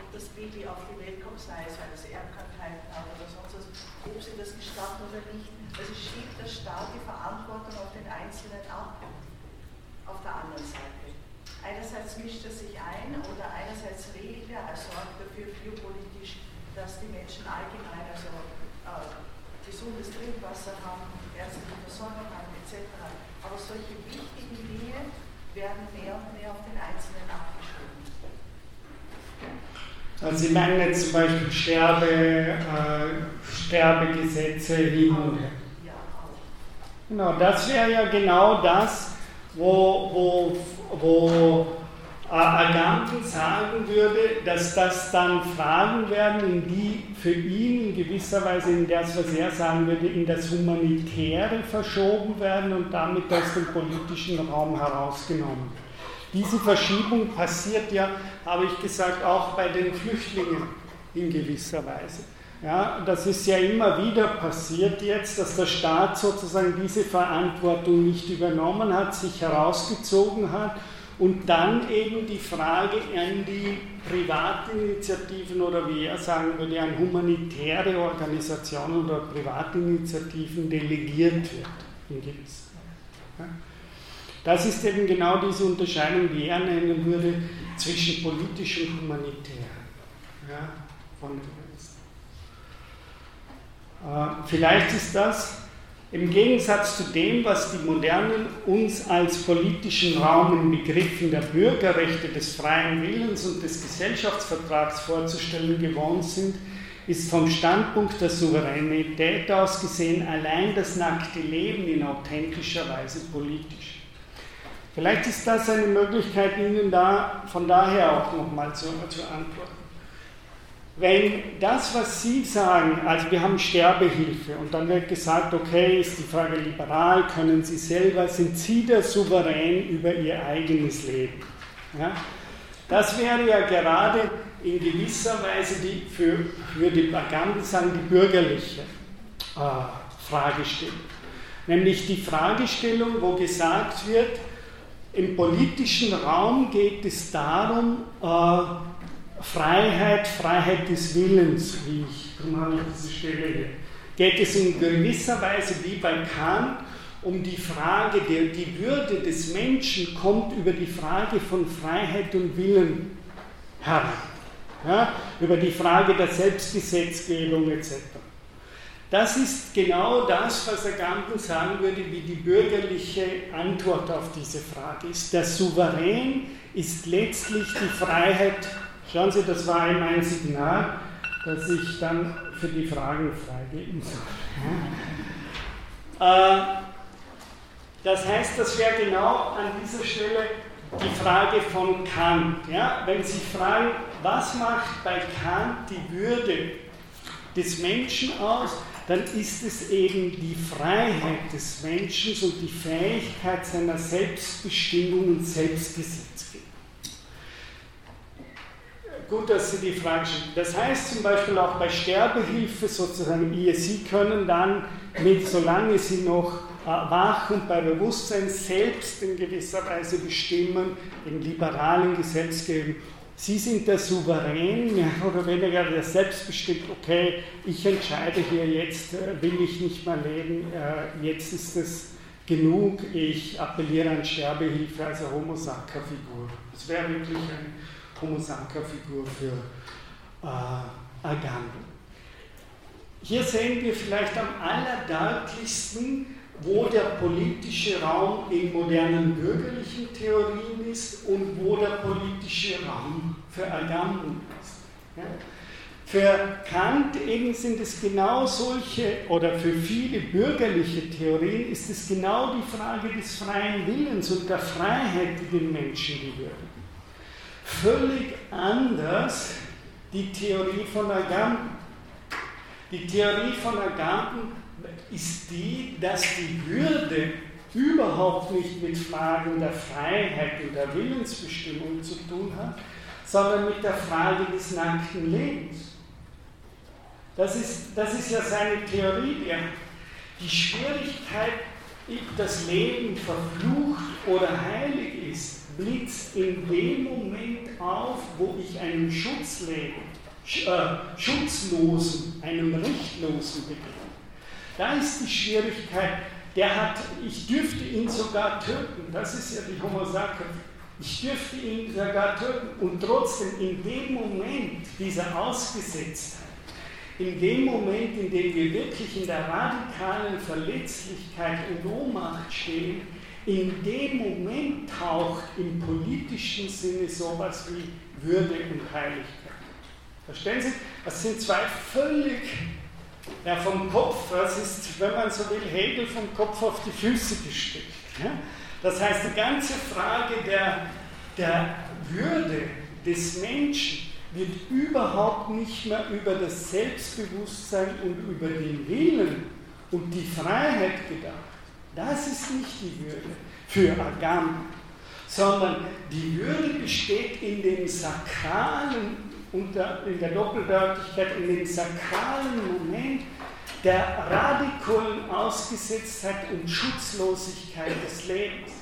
ob das Baby auf die Welt kommt, sei es, weil es Erbkrankheiten hat oder sonst was, ob sie das gestatten oder nicht. Also schiebt der Staat die Verantwortung auf den Einzelnen ab, auf der anderen Seite. Einerseits mischt er sich ein oder einerseits regelt er, er sorgt dafür biopolitisch, dass die Menschen allgemein also äh, gesundes Trinkwasser haben, ärztliche Versorgung haben etc. Aber solche wichtigen Dinge werden mehr und mehr auf den Einzelnen abgeschoben. Also Sie meinen jetzt zum Beispiel Sterbe, äh, Sterbegesetze hin und her. Genau, das wäre ja genau das, wo, wo, wo äh, Agamben sagen würde, dass das dann Fragen werden, in die für ihn in gewisser Weise, in das, was er sagen würde, in das Humanitäre verschoben werden und damit aus dem politischen Raum herausgenommen. Diese Verschiebung passiert ja, habe ich gesagt, auch bei den Flüchtlingen in gewisser Weise. Ja, das ist ja immer wieder passiert jetzt, dass der Staat sozusagen diese Verantwortung nicht übernommen hat, sich herausgezogen hat und dann eben die Frage an die Privatinitiativen oder wie er sagen würde, an humanitäre Organisationen oder Privatinitiativen delegiert wird. In gewisser Weise. Ja. Das ist eben genau diese Unterscheidung, die er nennen würde, zwischen politisch und humanitär. Ja, von äh, vielleicht ist das im Gegensatz zu dem, was die Modernen uns als politischen Raum in Begriffen der Bürgerrechte, des freien Willens und des Gesellschaftsvertrags vorzustellen gewohnt sind, ist vom Standpunkt der Souveränität aus gesehen allein das nackte Leben in authentischer Weise politisch. Vielleicht ist das eine Möglichkeit, Ihnen da von daher auch nochmal zu, zu antworten. Wenn das, was Sie sagen, also wir haben Sterbehilfe und dann wird gesagt, okay, ist die Frage liberal, können Sie selber, sind Sie der Souverän über Ihr eigenes Leben? Ja? Das wäre ja gerade in gewisser Weise die, für, für die Agamben sagen, die bürgerliche äh, Fragestellung. Nämlich die Fragestellung, wo gesagt wird, im politischen Raum geht es darum, äh, Freiheit, Freiheit des Willens, wie ich, darum habe ich diese Stelle hier, geht es in gewisser Weise wie bei Kant um die Frage, der, die Würde des Menschen kommt über die Frage von Freiheit und Willen heran, ja, über die Frage der Selbstgesetzgebung etc. Das ist genau das, was Agamben sagen würde, wie die bürgerliche Antwort auf diese Frage ist. Der Souverän ist letztlich die Freiheit. Schauen Sie, das war mein Signal, dass ich dann für die Fragen freigeben soll. Äh, das heißt, das wäre genau an dieser Stelle die Frage von Kant. Ja? Wenn Sie fragen, was macht bei Kant die Würde des Menschen aus, dann ist es eben die Freiheit des Menschen und die Fähigkeit seiner Selbstbestimmung und Selbstgesetzgebung. Gut, dass Sie die Frage stellen. Das heißt zum Beispiel auch bei Sterbehilfe sozusagen, Sie können dann, mit, solange Sie noch äh, wach und bei Bewusstsein selbst in gewisser Weise bestimmen, in liberalen Gesetzgebung Sie sind der Souverän, mehr oder weniger der selbstbestimmt, okay, ich entscheide hier jetzt, äh, will ich nicht mehr leben, äh, jetzt ist es genug, ich appelliere an Sterbehilfe als eine Homo Sacer-Figur. Das wäre wirklich eine Homo Sacer-Figur für äh, Agamben. Hier sehen wir vielleicht am allerdeutlichsten, wo der politische Raum in modernen bürgerlichen Theorien ist und wo der politische Raum für Agamben ist. Ja? Für Kant eben sind es genau solche, oder für viele bürgerliche Theorien ist es genau die Frage des freien Willens und der Freiheit, die den Menschen gewährt. Völlig anders die Theorie von Agamben. Die Theorie von Agamben ist die, dass die Würde überhaupt nicht mit Fragen der Freiheit und der Willensbestimmung zu tun hat, sondern mit der Frage des nackten Lebens. Das ist, das ist ja seine Theorie. Ja. Die Schwierigkeit, das Leben verflucht oder heilig ist, blitzt in dem Moment auf, wo ich einem Schutzleben, äh, Schutzlosen, einem Rechtlosen begegne. Da ist die Schwierigkeit, der hat, ich dürfte ihn sogar töten, das ist ja die Homo. Ich dürfte ihn sogar töten und trotzdem in dem Moment dieser Ausgesetztheit, in dem Moment, in dem wir wirklich in der radikalen Verletzlichkeit und Ohnmacht stehen, in dem Moment taucht im politischen Sinne sowas wie Würde und Heiligkeit. Verstehen Sie? Das sind zwei völlig ja, vom Kopf, das ist, wenn man so will, Hegel vom Kopf auf die Füße gesteckt. Ja? Das heißt, die ganze Frage der, der Würde des Menschen wird überhaupt nicht mehr über das Selbstbewusstsein und über den Willen und die Freiheit gedacht. Das ist nicht die Würde für Agam, sondern die Würde besteht in dem sakralen unter, in der Doppeldeutigkeit, in dem sakralen Moment der radikalen Ausgesetztheit und Schutzlosigkeit des Lebens.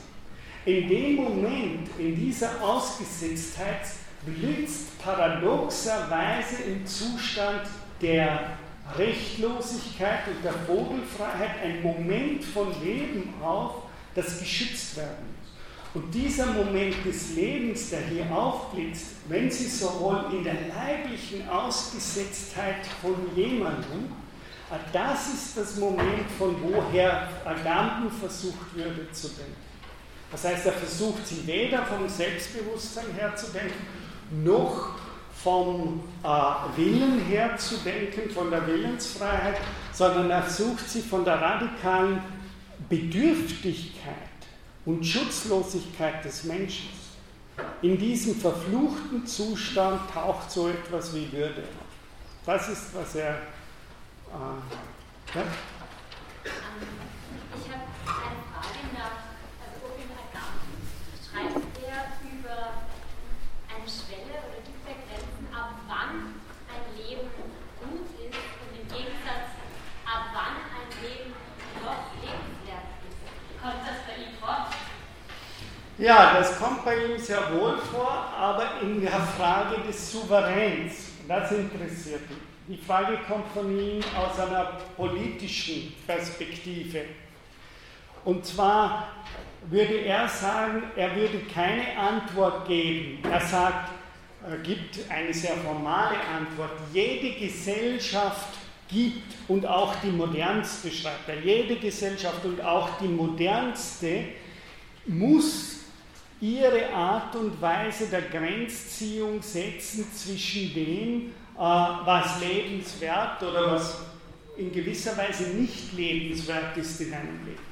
In dem Moment, in dieser Ausgesetztheit, blitzt paradoxerweise im Zustand der Rechtlosigkeit und der Vogelfreiheit ein Moment von Leben auf, das geschützt werden und dieser Moment des Lebens, der hier aufblitzt, wenn Sie so wollen, in der leiblichen Ausgesetztheit von jemandem, ah, das ist das Moment, von woher Agamben versucht würde zu denken. Das heißt, er versucht sie weder vom Selbstbewusstsein her zu denken, noch vom äh, Willen her zu denken, von der Willensfreiheit, sondern er sucht sie von der radikalen Bedürftigkeit und Schutzlosigkeit des Menschen. In diesem verfluchten Zustand taucht so etwas wie Würde auf. Das ist, was er. Äh, ja? Ja, das kommt bei ihm sehr wohl vor, aber in der Frage des Souveräns. Das interessiert mich. Die Frage kommt von ihm aus einer politischen Perspektive. Und zwar würde er sagen, er würde keine Antwort geben. Er sagt, er gibt eine sehr formale Antwort. Jede Gesellschaft gibt und auch die modernste, schreibt er, jede Gesellschaft und auch die modernste muss ihre Art und Weise der Grenzziehung setzen zwischen dem, äh, was lebenswert oder was in gewisser Weise nicht lebenswert ist in einem Leben.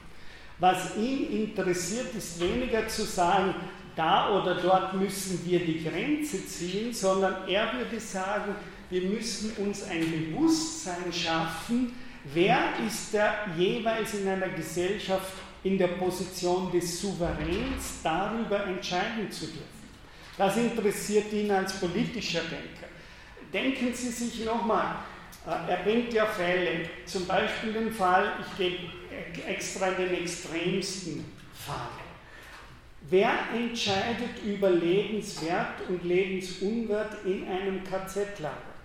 Was ihn interessiert, ist weniger zu sagen, da oder dort müssen wir die Grenze ziehen, sondern er würde sagen, wir müssen uns ein Bewusstsein schaffen, wer ist der jeweils in einer Gesellschaft in der Position des Souveräns, darüber entscheiden zu dürfen. Das interessiert ihn als politischer Denker. Denken Sie sich nochmal, äh, er bringt ja Fälle, zum Beispiel den Fall, ich gehe extra den extremsten Fall. Wer entscheidet über Lebenswert und Lebensunwert in einem KZ-Lager?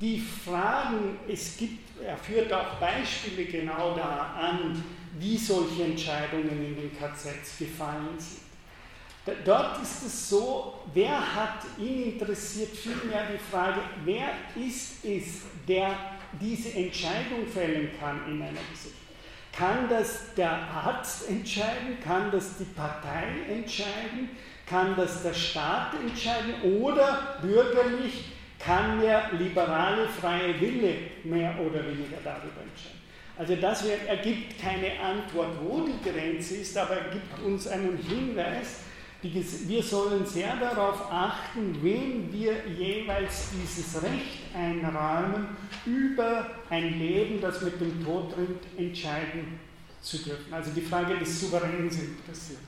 Die Fragen, es gibt, er führt auch Beispiele genau da an, wie solche Entscheidungen in den KZs gefallen sind. Dort ist es so, wer hat ihn interessiert, vielmehr die Frage, wer ist es, der diese Entscheidung fällen kann in einer Gesellschaft. Kann das der Arzt entscheiden? Kann das die Partei entscheiden? Kann das der Staat entscheiden? Oder bürgerlich kann der liberale freie Wille mehr oder weniger darüber entscheiden? Also das ergibt keine Antwort, wo die Grenze ist, aber er gibt uns einen Hinweis, wir sollen sehr darauf achten, wem wir jeweils dieses Recht einräumen, über ein Leben, das mit dem Tod ringt, entscheiden zu dürfen. Also die Frage des Souveräns interessiert.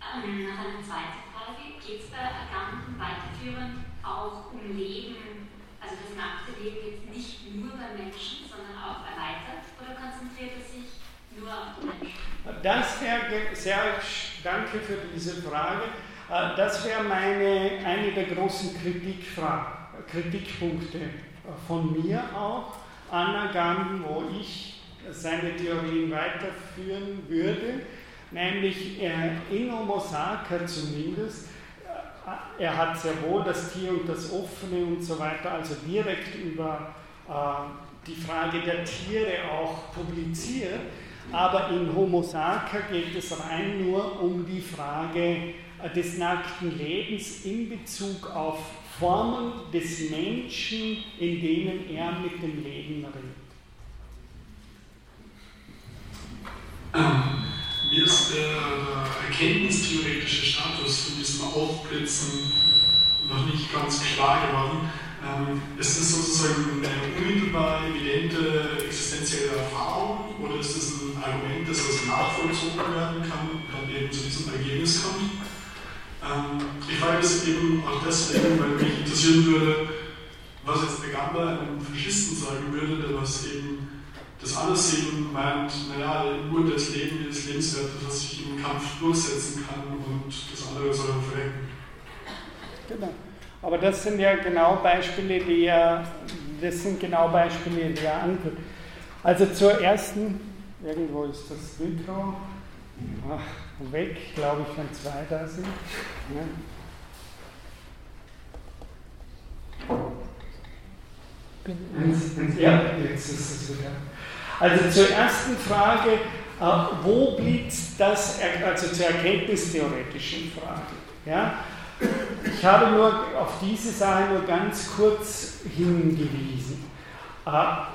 Ähm, noch eine zweite Frage. Geht es bei Agamben weiterführend auch um Leben, also das nackte Leben jetzt nicht nur bei Menschen, sondern auch erweitert? Konzentriert es sich nur auf Menschen? Das wäre sehr, danke für diese Frage. Äh, das wäre meine, eine der großen Kritikpunkte von mir auch an Agamben, wo ich seine Theorien weiterführen würde, nämlich äh, in Homo sacer zumindest, äh, er hat sehr wohl das Tier und das Offene und so weiter, also direkt über die Frage der Tiere auch publiziert, aber in Homo sacer geht es rein nur um die Frage äh, des nackten Lebens in Bezug auf Formen des Menschen, in denen er mit dem Leben redet. Mir ist der, der erkenntnistheoretische Status von diesem Aufblitzen noch nicht ganz klar geworden. Ähm, ist es sozusagen eine unmittelbar evidente existenzielle Erfahrung oder ist es ein Argument, das also nachvollzogen werden kann dann eben zu diesem Ergebnis kommt? Ähm, ich frage das eben auch deswegen, weil mich interessieren würde, was jetzt der Gamba einem Faschisten sagen würde, der was eben das alles sehen meint, naja, nur das Leben ist lebenswert, das sich im Kampf durchsetzen kann und das andere soll verrecken. Genau. Aber das sind ja genau Beispiele, die er, das sind genau Beispiele, die er anführt. Also zur ersten, irgendwo ist das Mikro, Ach, weg, glaube ich, wenn zwei da sind. Ja, jetzt ist es wieder. Also zur ersten Frage, äh, wo blieb das, also zur erkenntnistheoretischen Frage. Ja? Ich habe nur auf diese Sache nur ganz kurz hingewiesen. Äh,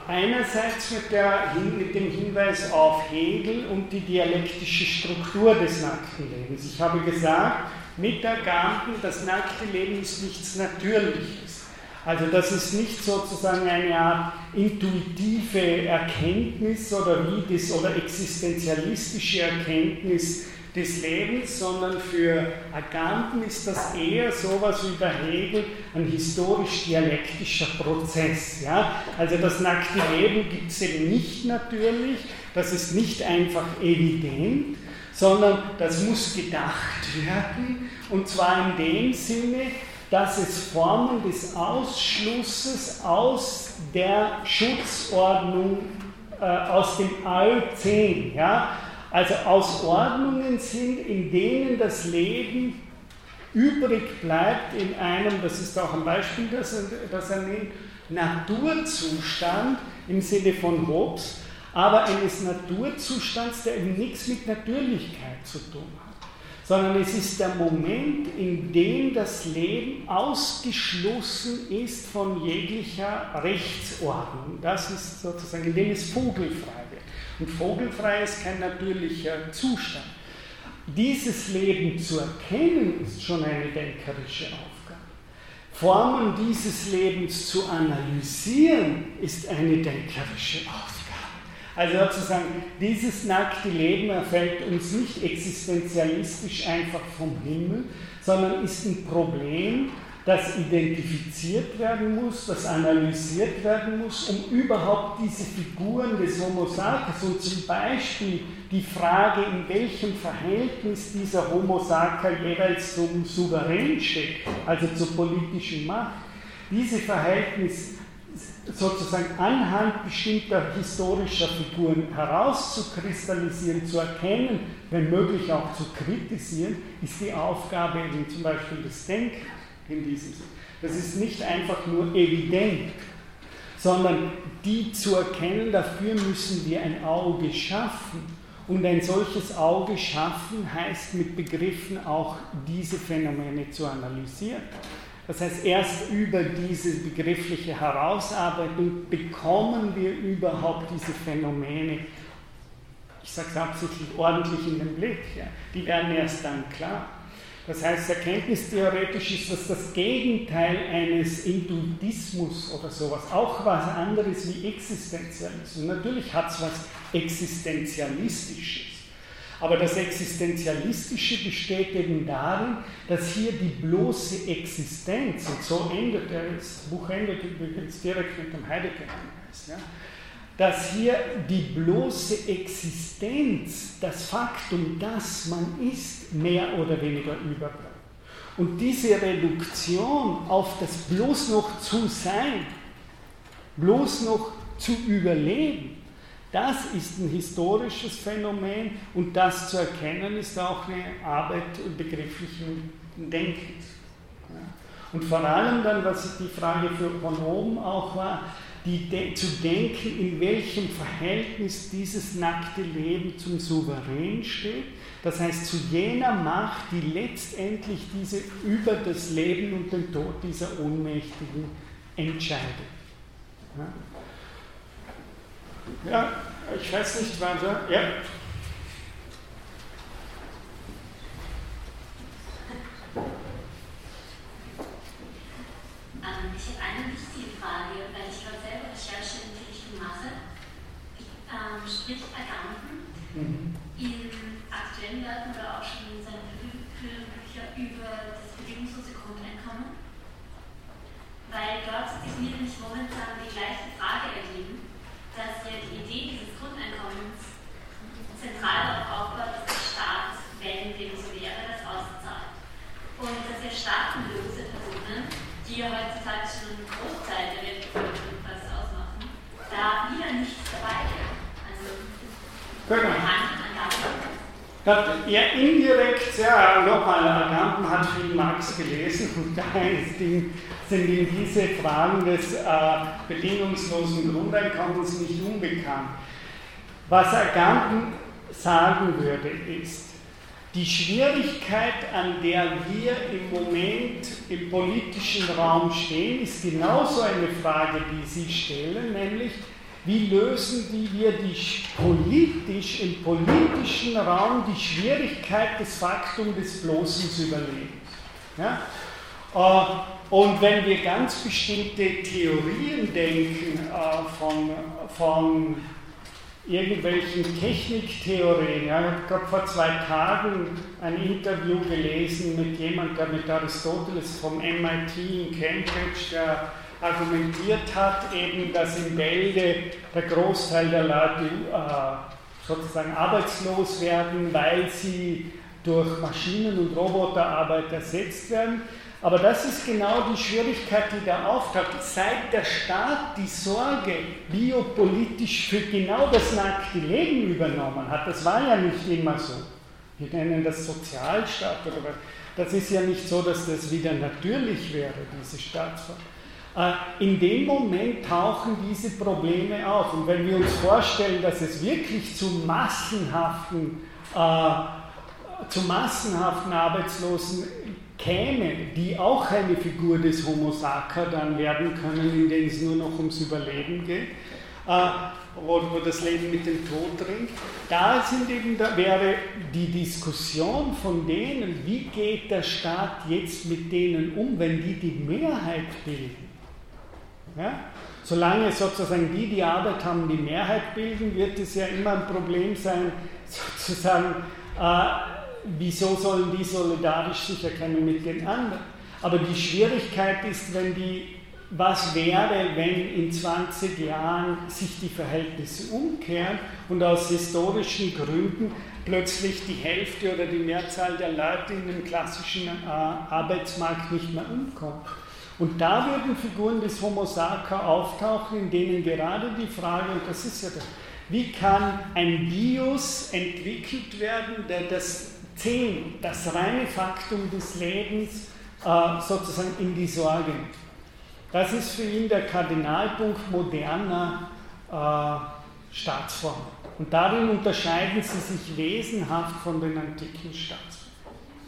einerseits mit, der, mit, dem Hinweis auf Hegel und die dialektische Struktur des nackten Lebens. Ich habe gesagt, mit der Garten, das nackte Leben ist nichts Natürliches. Also das ist nicht sozusagen eine Art intuitive Erkenntnis oder wie das oder existenzialistische Erkenntnis des Lebens, sondern für Agamben ist das eher sowas wie bei Hegel ein historisch-dialektischer Prozess. Ja? Also das nackte Leben gibt es eben nicht natürlich, das ist nicht einfach evident, sondern das muss gedacht werden und zwar in dem Sinne, dass es Formen des Ausschlusses aus der Schutzordnung äh, aus dem All 10, ja, also aus Ordnungen sind, in denen das Leben übrig bleibt in einem, das ist auch ein Beispiel, das das er nennt, Naturzustand im Sinne von Hobbes, aber eines Naturzustands, der eben nichts mit Natürlichkeit zu tun hat, sondern es ist der Moment, in dem das Leben ausgeschlossen ist von jeglicher Rechtsordnung. Das ist sozusagen, in dem es vogelfrei wird. Und vogelfrei ist kein natürlicher Zustand. Dieses Leben zu erkennen, ist schon eine denkerische Aufgabe. Formen dieses Lebens zu analysieren, ist eine denkerische Aufgabe. Also sozusagen, dieses nackte Leben erfällt uns nicht existenzialistisch einfach vom Himmel, sondern ist ein Problem, das identifiziert werden muss, das analysiert werden muss, um überhaupt diese Figuren des Homo sapiens und zum Beispiel die Frage, in welchem Verhältnis dieser Homo sapiens jeweils zum Souverän steht, also zur politischen Macht, diese Verhältnis sozusagen anhand bestimmter historischer Figuren herauszukristallisieren, zu erkennen, wenn möglich auch zu kritisieren, ist die Aufgabe eben zum Beispiel des Denkens in diesem Sinne. Das ist nicht einfach nur evident, sondern die zu erkennen, dafür müssen wir ein Auge schaffen. Und ein solches Auge schaffen heißt mit Begriffen auch diese Phänomene zu analysieren. Das heißt, erst über diese begriffliche Herausarbeitung bekommen wir überhaupt diese Phänomene, ich sage es absichtlich, ordentlich in den Blick. Ja. Die werden erst dann klar. Das heißt, erkenntnistheoretisch ist das das Gegenteil eines Intuitismus oder sowas, auch was anderes wie Existenzialismus. Natürlich hat es was Existenzialistisches. Aber das Existenzialistische besteht eben darin, dass hier die bloße Existenz, und so endet das Buch endet übrigens direkt mit dem Heidegger-Hinweis, ja, dass hier die bloße Existenz, das Faktum, dass man ist, mehr oder weniger überbleibt. Und diese Reduktion auf das bloß noch zu sein, bloß noch zu überleben, das ist ein historisches Phänomen und das zu erkennen ist auch eine Arbeit begrifflichen Denkens. Und vor allem dann, was die Frage für von oben auch war, die, zu denken, in welchem Verhältnis dieses nackte Leben zum Souverän steht. Das heißt, zu jener Macht, die letztendlich diese über das Leben und den Tod dieser Ohnmächtigen entscheidet. Ja, ja ich weiß nicht weiter. Ja. Ähm, ich habe eine wichtige Frage, weil ich gerade selber Recherche in Richtung mache. Ähm, sprich Agamben mhm. in aktuellen Werken oder auch schon in seinen Büchern über das bedingungslose Grundeinkommen. Weil dort ist mir nämlich momentan die gleiche Frage ergeben, dass ja die Idee dieses Grundeinkommens zentral darauf aufbaut, dass der Staat, wenn dem so wäre, das auszahlt. Und dass ja staatenlose Personen die ja heutzutage schon einen Großteil der Weltbevölkerung fast ausmachen, da wieder nichts dabei wäre. Also, genau. Hat er indirekt, ja, nochmal, Agamben hat viel Marx gelesen und daher sind ihm diese Fragen des äh, bedingungslosen Grundeinkommens nicht unbekannt. Was Agamben sagen würde, ist, die Schwierigkeit, an der wir im Moment im politischen Raum stehen, ist genauso eine Frage, die Sie stellen, nämlich wie lösen wir die politisch, im politischen Raum die Schwierigkeit des Faktums des bloßen Überlebens. Ja? Äh, und wenn wir ganz bestimmte Theorien denken äh, von, von irgendwelchen Techniktheorien. Ja, ich habe gerade vor zwei Tagen ein Interview gelesen mit jemandem, der mit Aristoteles vom MIT in Cambridge, der argumentiert hat, eben, dass in Bälde der Großteil der Leute äh, sozusagen arbeitslos werden, weil sie durch Maschinen- und Roboterarbeit ersetzt werden. Aber das ist genau die Schwierigkeit, die da auftaucht. Seit der Staat die Sorge biopolitisch für genau das nackte Leben übernommen hat, das war ja nicht immer so. Wir nennen das Sozialstaat oder was. Das ist ja nicht so, dass das wieder natürlich wäre, diese Staatsform. Äh, in dem Moment tauchen diese Probleme auf. Und wenn wir uns vorstellen, dass es wirklich zu massenhaften, äh, zu massenhaften Arbeitslosen käme, die auch eine Figur des Homo sacer dann werden können, in denen es nur noch ums Überleben geht, äh, wo, wo, das Leben mit dem Tod ringt, da, sind eben, da wäre die Diskussion von denen, wie geht der Staat jetzt mit denen um, wenn die die Mehrheit bilden. Ja? Solange sozusagen die, die Arbeit haben, die Mehrheit bilden, wird es ja immer ein Problem sein, sozusagen, äh, wieso sollen die solidarisch sich erkennen mit den anderen? Aber die Schwierigkeit ist, wenn die, was wäre, wenn in 20 Jahren sich die Verhältnisse umkehren und aus historischen Gründen plötzlich die Hälfte oder die Mehrzahl der Leute in dem klassischen äh, Arbeitsmarkt nicht mehr umkommt. Und da würden Figuren des Homo sacer auftauchen, in denen gerade die Frage, und das ist ja das, wie kann ein Bios entwickelt werden, der das Zehn, das reine Faktum des Lebens äh, sozusagen in die Sorge nimmt. Das ist für ihn der Kardinalpunkt moderner äh, Staatsformen. Und darin unterscheiden sie sich wesenhaft von den antiken Staatsformen,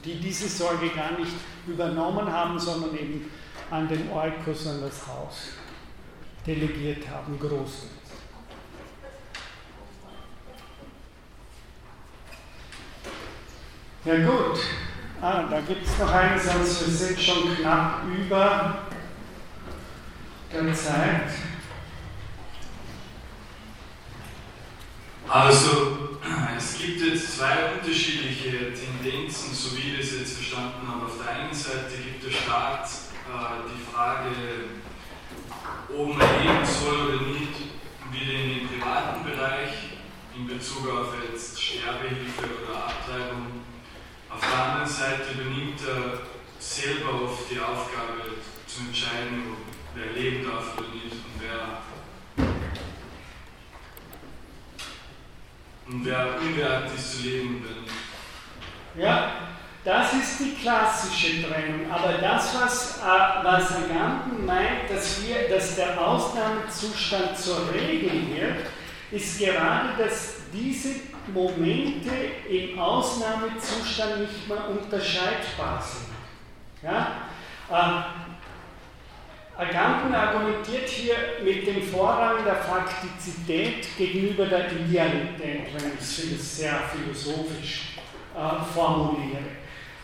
die diese Sorge gar nicht übernommen haben, sondern eben an den Eukos, an das Haus delegiert haben, großteils. Ja gut, ah, da gibt es noch einen Satz, wir sind schon knapp über der Zeit. Also, es gibt jetzt zwei unterschiedliche Tendenzen, so wie ich das jetzt verstanden habe. Auf der einen Seite gibt der Staat die Frage, ob man leben soll oder nicht, wieder in den privaten Bereich in Bezug auf jetzt Sterbehilfe oder Abtreibung auf der anderen Seite übernimmt er selber oft die Aufgabe zu entscheiden, wer leben darf oder nicht und wer, und wer unwert ist zu leben nicht. Ja, das ist die klassische Trennung. Aber das, was, äh, was Agamben meint, dass, wir, dass der Ausnahmezustand zur Regel wird, ist gerade, dass diese Momente im Ausnahmezustand nicht mehr unterscheidbar sind. Ja? Äh, Agamben argumentiert hier mit dem Vorrang der Faktizität gegenüber der Idealität, wenn ich es sehr philosophisch äh, formuliere.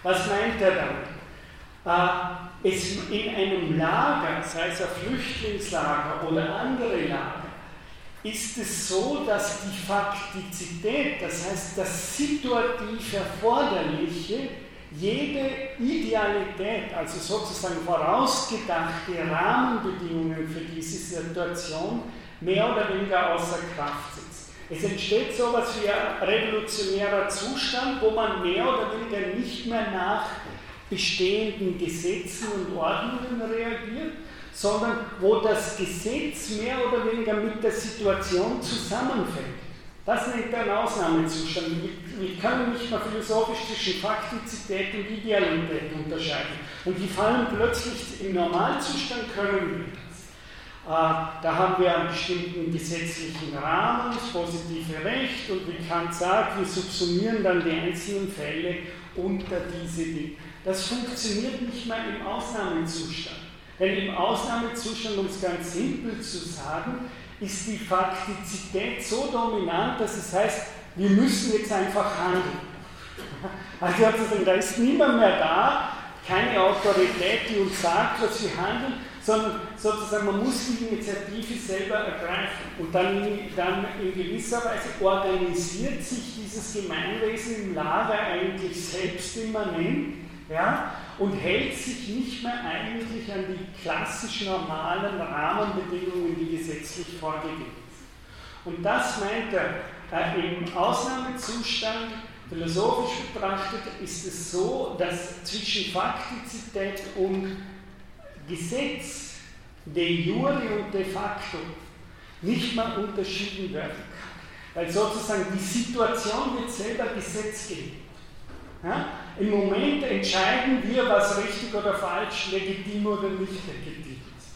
Was meint er damit? Äh, es in einem Lager, sei es ein Flüchtlingslager oder andere Lager, ist es so, dass die Faktizität, das heißt das situativ Erforderliche, jede Idealität, also sozusagen vorausgedachte Rahmenbedingungen für diese Situation, mehr oder weniger außer Kraft setzt. Es entsteht so etwas wie ein revolutionärer Zustand, wo man mehr oder weniger nicht mehr nach bestehenden Gesetzen und Ordnungen reagiert, sondern wo das Gesetz mehr oder weniger mit der Situation zusammenfällt. Das nennt er einen Ausnahmezustand. Wir können nicht mehr philosophisch zwischen Faktizität und Idealität unterscheiden. Und die fallen plötzlich im Normalzustand, können wir da haben wir einen bestimmten gesetzlichen Rahmen, das positive Recht, und wie Kant sagt, wir subsumieren dann die einzelnen Fälle unter diese Dinge. Das funktioniert nicht mehr im Ausnahmezustand. Denn im Ausnahmezustand, um es ganz simpel zu sagen, ist die Faktizität so dominant, dass es heißt, wir müssen jetzt einfach handeln. Also da ist niemand mehr da, keine Autorität, die uns sagt, was wir handeln, sondern sozusagen man muss die Initiative selber ergreifen. Und dann, dann in gewisser Weise organisiert sich dieses Gemeinwesen im Lager eigentlich selbst immanent ja, und hält sich nicht mehr eigentlich an die klassischen normalen Rahmenbedingungen, die gesetzlich vorgegeben sind. Und das meint er, äh, im Ausnahmezustand, philosophisch betrachtet, ist es so, dass zwischen Faktizität und Gesetz, de jure und de facto, nicht mehr unterschieden werden kann. Weil sozusagen die Situation wird selber Gesetzgebung. Ja? Im Moment entscheiden wir, was richtig oder falsch, legitim oder nicht legitim ist.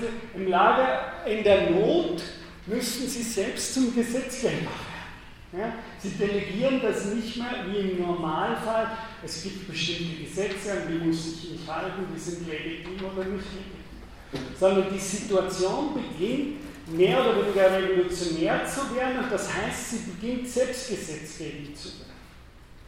Sie, Im Lager in der Not müssten Sie selbst zum Gesetzgeber werden. Ja? Sie delegieren das nicht mehr wie im Normalfall. Es gibt bestimmte Gesetze, an die muss ich mich halten, die sind legitim oder nicht legitim. Sondern die Situation beginnt mehr oder weniger revolutionär zu werden und das heißt, sie beginnt Selbstgesetzgebung zu werden.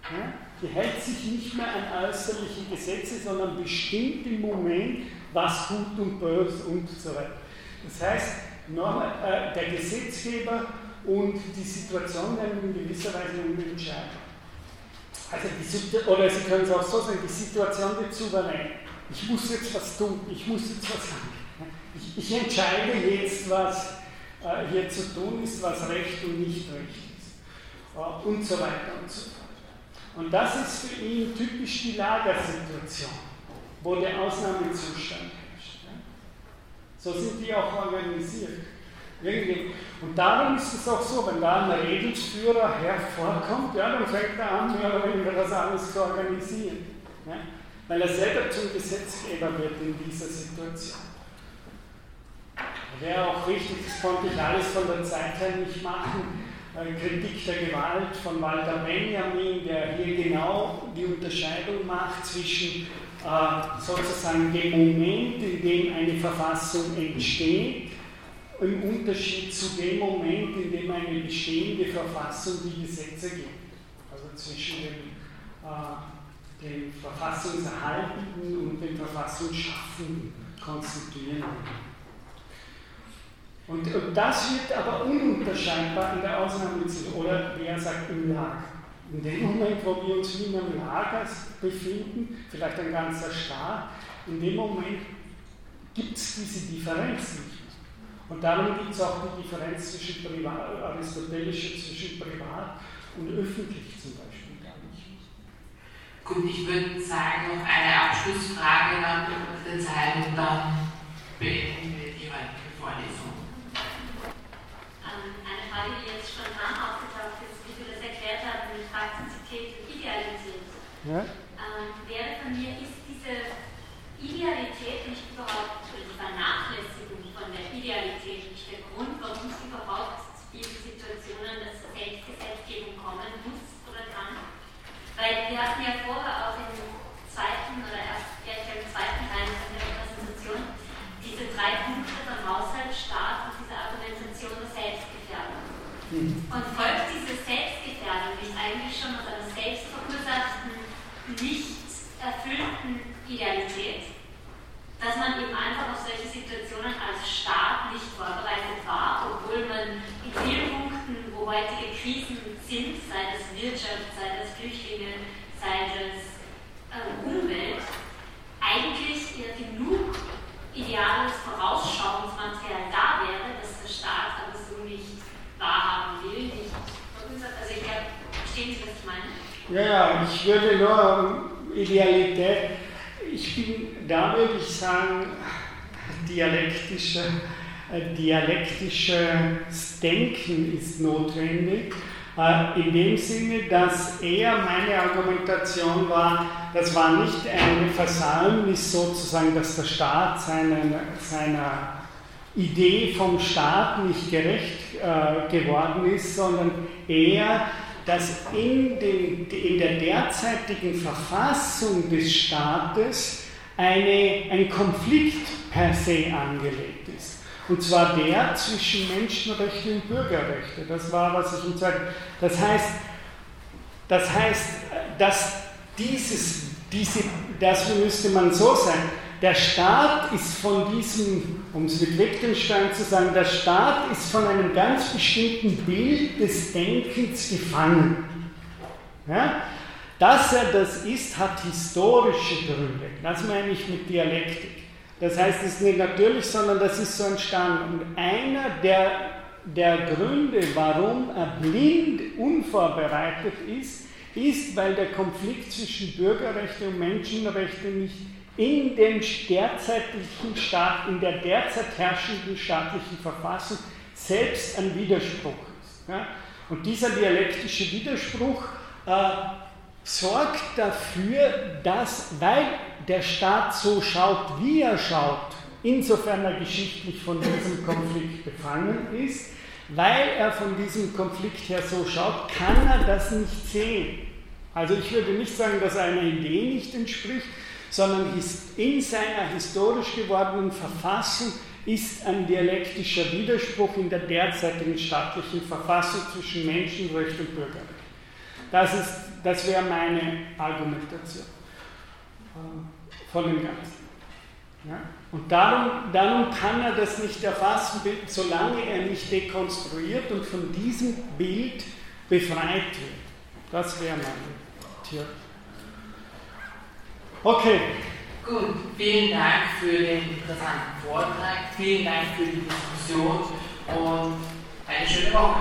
Ja? Die hält sich nicht mehr an äußerliche Gesetze, sondern bestimmt im Moment, was gut und böse und so weiter. Das heißt, äh, der Gesetzgeber und die Situation in gewisser Weise entscheiden. Also die, oder Sie können es auch so sagen, die Situation wird souverän. Ich muss jetzt was tun, ich muss jetzt was sagen. Ich, ich entscheide jetzt, was äh, hier zu tun ist, was recht und nicht recht ist. Äh, und so weiter und so fort. Und das ist für ihn typisch die Lagersituation, wo der Ausnahmezustand herrscht. So sind die auch organisiert. Und darum ist es auch so, wenn da ein Redelsführer hervorkommt, ja, dann fängt er an, mehr oder weniger das alles zu organisieren. Ja, weil er selber zum Gesetzgeber wird in dieser Situation. Wäre auch richtig, das konnte ich alles von der Zeit her nicht machen, Kritik der Gewalt von Walter Benjamin, der hier genau die Unterscheidung macht zwischen äh, sozusagen dem Moment, in dem eine Verfassung entsteht, im Unterschied zu dem Moment, in dem eine bestehende Verfassung die Gesetze gibt. Also zwischen dem, äh, dem Verfassungserhaltenden und dem Verfassungsschaffenden konstituierenden. Und, und das wird aber ununterscheidbar in der Ausnahmesituation, oder wer sagt im Lager. In dem Moment, wo wir uns in einem Lager befinden, vielleicht ein ganzer Staat, in dem Moment gibt es diese Differenz nicht. Und darum gibt es auch die Differenz zwischen privat, aristotelische zwischen privat und öffentlich zum Beispiel gar nicht. Gut, ich würde sagen, noch eine Abschlussfrage dann der Zeit und dann beenden wir die heutige Vorlesung. Frage, die jetzt spontan aufgetaucht ist, wie Sie das erklärt haben mit Praktizität und Idealität, ja? ähm, wäre von mir, ist diese Idealität nicht überhaupt, oder die Vernachlässigung von der Idealität nicht der Grund, warum es überhaupt zu diesen Situationen der Selbstgesetzgebung kommen muss oder kann? Weil wir hatten ja vorher auch im zweiten oder erst ja, ich im zweiten Teil der Präsentation diese drei Punkte von Haushalt, Staat und diese Argumentation der Selbstgesetzgebung. Und folgt diese Selbstgefährdung nicht eigentlich schon aus einer selbstverursachten, nicht erfüllten Idealität? Dass man eben einfach auf solche Situationen als Staat nicht vorbereitet war, obwohl man in vielen Punkten, wo heutige Krisen sind, sei das Wirtschaft, sei das Flüchtlinge, sei das äh, Umwelt, eigentlich ja genug ideales Vorausschauungsmaterial da wäre, dass der Staat aber so nicht wahrhaben will, nicht Also ich glaube, verstehen Sie, was ich meine? Ja, ja, ich würde nur Idealität, ich bin, da würde ich sagen, dialektische, äh, dialektisches Denken ist notwendig. Äh, in dem Sinne, dass eher meine Argumentation war, das war nicht ein Versäumnis sozusagen, dass der Staat seinen, seiner Idee vom Staat nicht gerecht äh, geworden ist, sondern eher, dass in, den, in der derzeitigen Verfassung des Staates eine, ein Konflikt per se angelegt ist. Und zwar der zwischen Menschenrechte und Bürgerrechte. Das war, was ich Ihnen sage. Das heißt, das heißt, dass dieses, diese, das müsste man so sagen, der Staat ist von diesem, um es mit Wittgenstein zu sagen, der Staat ist von einem ganz bestimmten Bild des Denkens gefangen. Ja? Dass er das ist, hat historische Gründe. Das meine ich mit Dialektik. Das heißt, es ist nicht natürlich, sondern das ist so entstanden. Und einer der, der Gründe, warum er blind unvorbereitet ist, ist, weil der Konflikt zwischen Bürgerrechte und Menschenrechte nicht in dem derzeitlichen Staat, in der derzeit herrschenden staatlichen Verfassung selbst ein Widerspruch ist. Ja? Und dieser dialektische Widerspruch äh, sorgt dafür, dass, weil der Staat so schaut, wie er schaut, insofern er geschichtlich von diesem Konflikt befangen ist, weil er von diesem Konflikt her so schaut, kann er das nicht sehen. Also ich würde nicht sagen, dass er einer Idee nicht entspricht, sondern in seiner historisch gewordenen Verfassung ist ein dialektischer Widerspruch in der derzeitigen staatlichen Verfassung zwischen Menschenrecht und Bürgerrecht. Das, ist, das wäre meine Argumentation von dem Ganzen. Ja? Und darum, darum kann er das nicht erfassen, solange er nicht dekonstruiert und von diesem Bild befreit wird. Das wäre meine Theorie. Okay. Gut, vielen Dank für den interessanten Vortrag, vielen Dank für die Diskussion und eine schöne Woche.